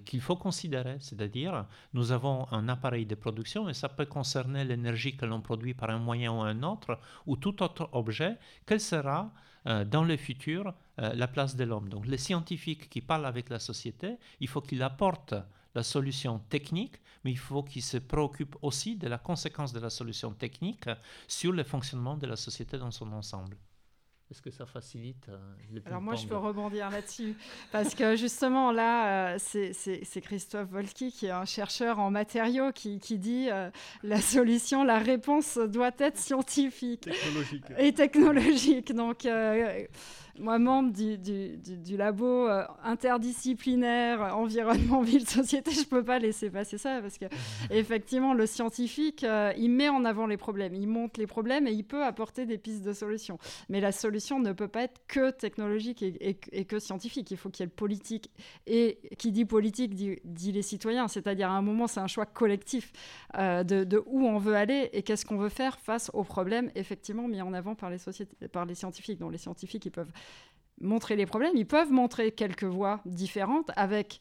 qu'il faut considérer, c'est-à-dire nous avons un appareil de production et ça peut concerner l'énergie que l'on produit par un moyen ou un autre, ou tout autre objet, quelle sera euh, dans le futur euh, la place de l'homme. Donc les scientifiques qui parlent avec la société, il faut qu'ils apportent la solution technique, mais il faut qu'ils se préoccupent aussi de la conséquence de la solution technique sur le fonctionnement de la société dans son ensemble. Est-ce que ça facilite euh, Alors moi, je peux rebondir là-dessus. Parce que justement, là, euh, c'est Christophe Volski, qui est un chercheur en matériaux, qui, qui dit euh, la solution, la réponse doit être scientifique. Technologique. Et technologique. Donc moi, membre du, du, labo euh, interdisciplinaire environnement, ville, société, je ne peux pas laisser passer ça parce que effectivement, le scientifique, euh, il met en avant les problèmes, il montre les problèmes et il peut apporter des pistes de solutions. Mais la solution ne peut pas être que technologique et, que scientifique. Il faut qu'il y ait le politique. Et qui dit politique dit, les citoyens. C'est-à-dire, à un moment, c'est un choix collectif euh, de, de, où on veut aller et qu'est-ce qu'on veut faire face aux problèmes effectivement mis en avant par les, sociétés, par les scientifiques. Donc, les scientifiques, ils peuvent montrer les problèmes, ils peuvent montrer quelques voies différentes avec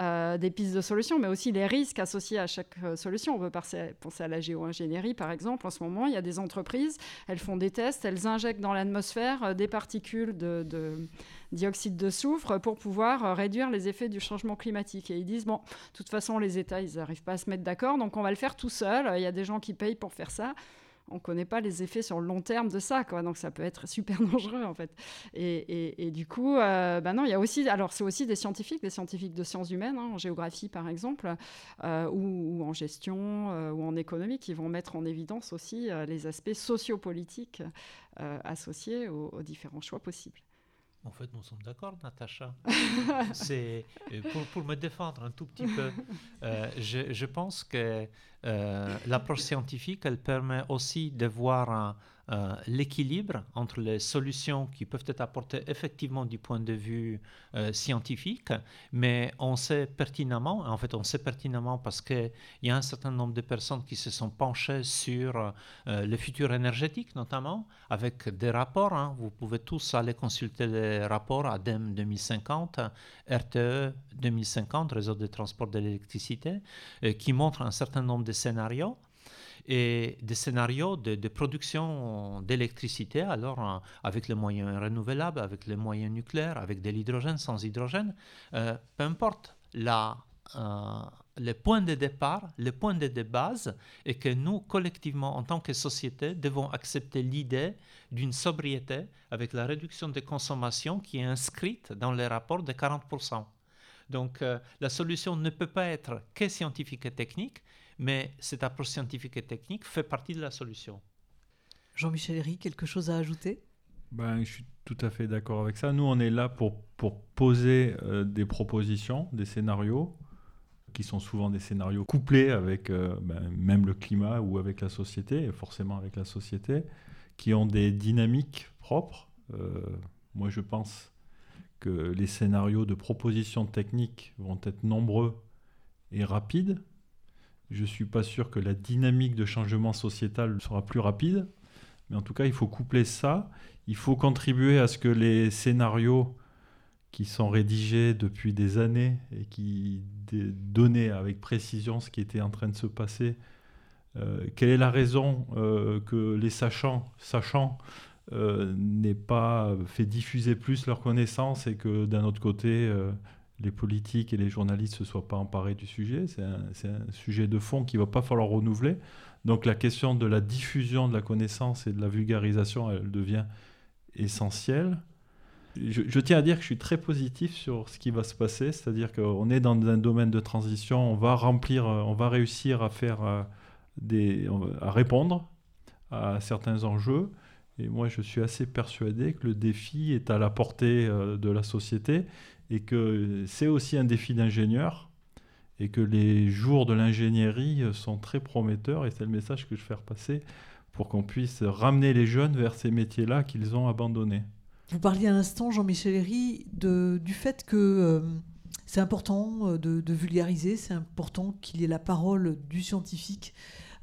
euh, des pistes de solutions, mais aussi les risques associés à chaque euh, solution. On peut penser, à la géo-ingénierie, par exemple. En ce moment, il y a des entreprises, elles font des tests, elles injectent dans l'atmosphère euh, des particules de, de, dioxyde de soufre pour pouvoir réduire les effets du changement climatique. Et ils disent, bon, de toute façon, les États, ils n'arrivent pas à se mettre d'accord, donc on va le faire tout seul. Il y a des gens qui payent pour faire ça on ne connaît pas les effets sur le long terme de ça. Donc ça peut être super dangereux en fait. Et, du coup, euh, bah non, il y a aussi, alors c'est aussi des scientifiques, des scientifiques de sciences humaines, hein, en géographie par exemple, euh, ou, en gestion euh, ou en économie, qui vont mettre en évidence aussi les aspects sociopolitiques associés aux différents choix possibles. En fait, nous sommes d'accord, Natacha. C'est pour, pour, me défendre un tout petit peu. Euh, je, je, pense que euh, l'approche scientifique, elle permet aussi de voir un, euh, l'équilibre entre les solutions qui peuvent être apportées effectivement du point de vue euh, scientifique, mais on sait pertinemment, en fait on sait pertinemment parce qu'il y a un certain nombre de personnes qui se sont penchées sur euh, le futur énergétique notamment, avec des rapports, hein. vous pouvez tous aller consulter les rapports ADEME 2050, RTE 2050, réseau de transport de l'électricité, qui montrent un certain nombre de scénarios et des scénarios de, production d'électricité, alors euh, avec les moyens renouvelables, avec les moyens nucléaires, avec de l'hydrogène, sans hydrogène, euh, peu importe la, euh, le point de départ, le point de, base, et que nous, collectivement, en tant que société, devons accepter l'idée d'une sobriété avec la réduction des consommations qui est inscrite dans les rapports de 40%. Donc la solution ne peut pas être que scientifique et technique, mais cette approche scientifique et technique fait partie de la solution. Jean-Michel Herry, quelque chose à ajouter? Ben, Je suis tout à fait d'accord avec ça. Nous, on est là pour, pour poser euh, des propositions, des scénarios, qui sont souvent des scénarios couplés avec euh, ben, même le climat ou avec la société, et forcément avec la société, qui ont des dynamiques propres. Euh, moi, je pense que les scénarios de propositions techniques vont être nombreux et rapides, je ne suis pas sûr que la dynamique de changement sociétal sera plus rapide. Mais en tout cas, il faut coupler ça. Il faut contribuer à ce que les scénarios qui sont rédigés depuis des années et qui donnaient avec précision ce qui était en train de se passer, euh, quelle est la raison euh, que les sachants, sachants euh, n'aient pas fait diffuser plus leurs connaissances et que d'un autre côté, les politiques et les journalistes ne se soient pas emparés du sujet. C'est un, sujet de fond qu'il ne va pas falloir renouveler. Donc la question de la diffusion de la connaissance et de la vulgarisation, elle devient essentielle. Je, tiens à dire que je suis très positif sur ce qui va se passer, c'est-à-dire qu'on est dans un domaine de transition, on va remplir, on va réussir à faire euh, des, à répondre à certains enjeux. Et moi, je suis assez persuadé que le défi est à la portée euh, de la société et que c'est aussi un défi d'ingénieur et que les jours de l'ingénierie sont très prometteurs et c'est le message que je fais passer pour qu'on puisse ramener les jeunes vers ces métiers-là qu'ils ont abandonnés. Vous parliez à l'instant, Jean-Michel Herry, du fait que euh, c'est important euh, de, vulgariser, c'est important qu'il y ait la parole du scientifique,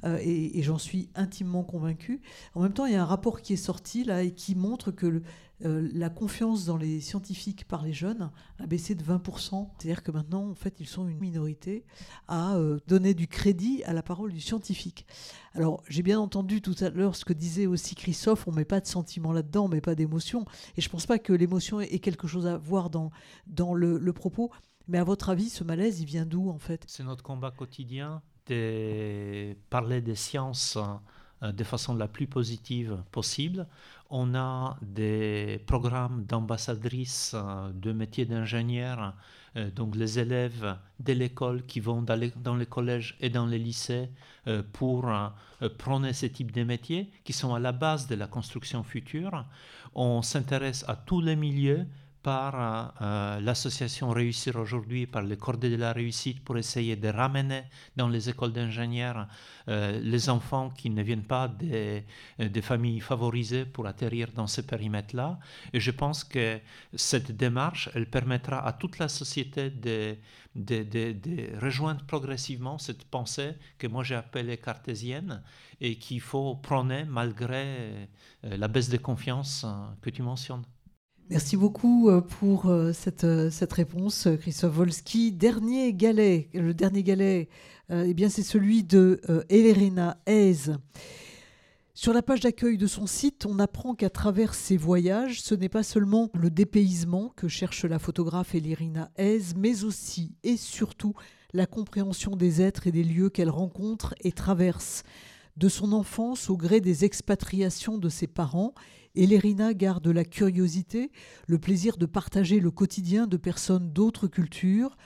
euh, et, j'en suis intimement convaincu. En même temps, il y a un rapport qui est sorti là et qui montre que euh, la confiance dans les scientifiques par les jeunes a baissé de 20%. C'est-à-dire que maintenant, en fait, ils sont une minorité à euh, donner du crédit à la parole du scientifique. Alors, j'ai bien entendu tout à l'heure ce que disait aussi Christophe, on ne met pas de sentiment là-dedans, on met pas d'émotion. Et je ne pense pas que l'émotion ait quelque chose à voir dans, dans le, le propos. Mais à votre avis, ce malaise, il vient d'où en fait? C'est notre combat quotidien de parler des sciences euh, de façon la plus positive possible. On a des programmes d'ambassadrices euh, de métiers d'ingénieur, euh, donc les élèves de l'école qui vont dans les, collèges et dans les lycées pour prôner ce type de métiers qui sont à la base de la construction future. On s'intéresse à tous les milieux par euh, euh, l'association Réussir aujourd'hui, par les cordées de la réussite, pour essayer de ramener dans les écoles d'ingénieurs euh, les enfants qui ne viennent pas des, des, familles favorisées pour atterrir dans ce périmètre-là. Et je pense que cette démarche, elle permettra à toute la société de, de, rejoindre progressivement cette pensée que moi j'ai appelée cartésienne et qu'il faut prôner malgré la baisse de confiance que tu mentionnes. Merci beaucoup euh, pour euh, cette, euh, cette réponse, Christophe Wolski. Dernier galet, le dernier galet, eh c'est celui de Elerina Hez. Sur la page d'accueil de son site, on apprend qu'à travers ses voyages, ce n'est pas seulement le dépaysement que cherche la photographe Elerina Hez, mais aussi et surtout la compréhension des êtres et des lieux qu'elle rencontre et traverse. De son enfance au gré des expatriations de ses parents, Elérina garde la curiosité, le plaisir de partager le quotidien de personnes d'autres cultures.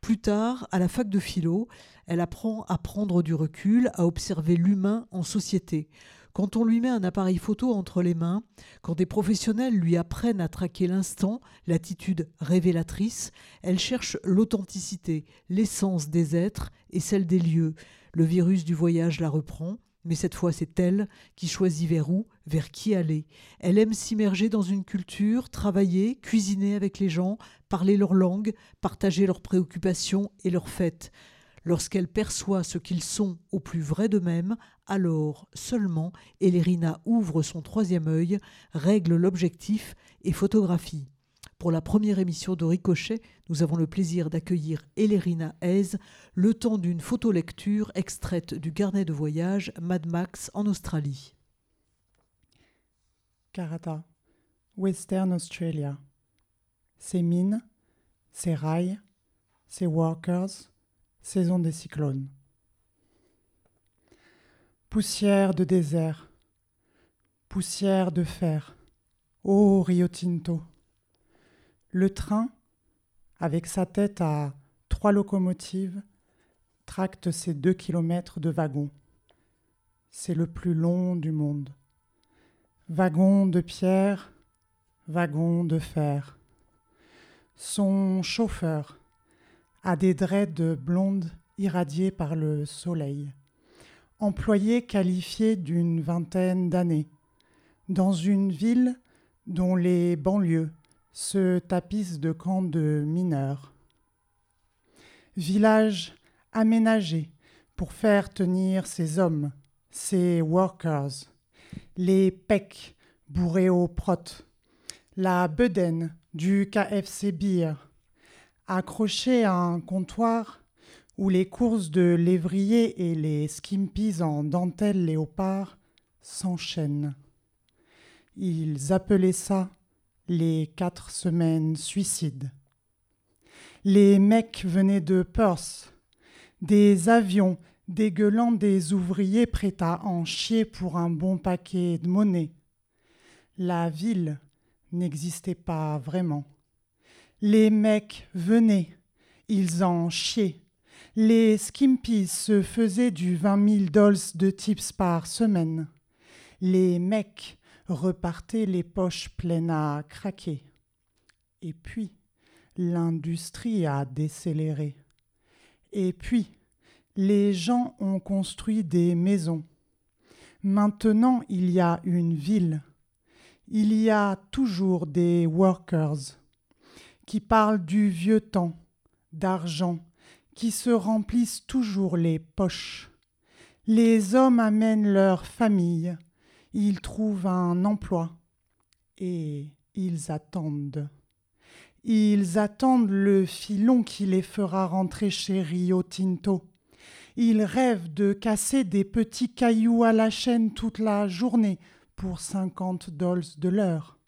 Plus tard, à la fac de philo, elle apprend à prendre du recul, à observer l'humain en société. Quand on lui met un appareil photo entre les mains, quand des professionnels lui apprennent à traquer l'instant, l'attitude révélatrice, elle cherche l'authenticité, l'essence des êtres et celle des lieux. Le virus du voyage la reprend, mais cette fois c'est elle qui choisit vers où, vers qui aller. Elle aime s'immerger dans une culture, travailler, cuisiner avec les gens, parler leur langue, partager leurs préoccupations et leurs fêtes. Lorsqu'elle perçoit ce qu'ils sont au plus vrai d'eux-mêmes, alors seulement Elérina ouvre son troisième œil, règle l'objectif et photographie. Pour la première émission de Ricochet, nous avons le plaisir d'accueillir Elérina Hez, le temps d'une photolecture extraite du carnet de voyage Mad Max en Australie. Karata, Western Australia. Ces mines, ces rails, ces workers, saison des cyclones. Poussière de désert, poussière de fer. Oh Rio Tinto le train, avec sa tête à trois locomotives, tracte ses deux kilomètres de wagon. C'est le plus long du monde. Wagon de pierre, wagon de fer. Son chauffeur a des dreads blondes irradiées par le soleil. Employé qualifié d'une vingtaine d'années, dans une ville dont les banlieues se tapisse de camps de mineurs. Village aménagé pour faire tenir ces hommes, ces workers, les pecs bourrés au prot, la bedaine du KFC Beer, accrochés à un comptoir où les courses de lévrier et les skimpies en dentelle léopard s'enchaînent. Ils appelaient ça les quatre semaines suicides. Les mecs venaient de Perth, des avions dégueulant des ouvriers prêts à en chier pour un bon paquet de monnaie. La ville n'existait pas vraiment. Les mecs venaient, ils en chiaient. Les skimpies se faisaient du vingt mille dollars de tips par semaine. Les mecs repartaient les poches pleines à craquer. Et puis, l'industrie a décéléré. Et puis, les gens ont construit des maisons. Maintenant, il y a une ville. Il y a toujours des workers qui parlent du vieux temps, d'argent, qui se remplissent toujours les poches. Les hommes amènent leur famille, ils trouvent un emploi et ils attendent. Ils attendent le filon qui les fera rentrer chez Rio Tinto. Ils rêvent de casser des petits cailloux à la chaîne toute la journée pour cinquante dollars de l'heure.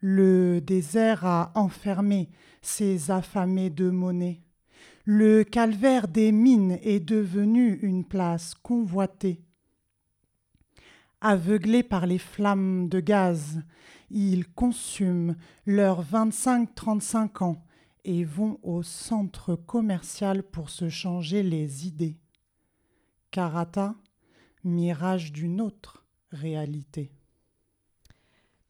Le désert a enfermé ces affamés de monnaie. Le calvaire des mines est devenu une place convoitée. Aveuglés par les flammes de gaz, ils consument leurs 25-35 ans et vont au centre commercial pour se changer les idées. Karata, mirage d'une autre réalité.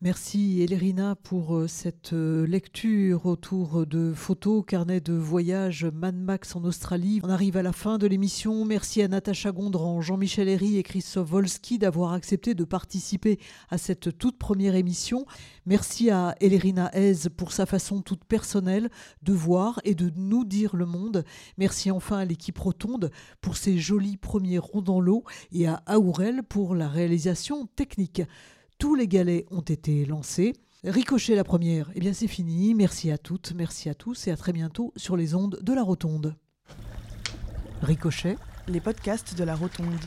Merci Elérina pour euh, cette euh, lecture autour de photos, carnet de voyage Mad Max en Australie. On arrive à la fin de l'émission. Merci à Natacha Gondran, Jean-Michel Herry et Christophe Volski d'avoir accepté de participer à cette toute première émission. Merci à Elérina Hez pour sa façon toute personnelle de voir et de nous dire le monde. Merci enfin à l'équipe Rotonde pour ses jolis premiers ronds dans l'eau et à Aourel pour la réalisation technique. Tous les galets ont été lancés. Ricochet la première, eh bien c'est fini. Merci à toutes, merci à tous et à très bientôt sur les ondes de la Rotonde. Ricochet. Les podcasts de la Rotonde.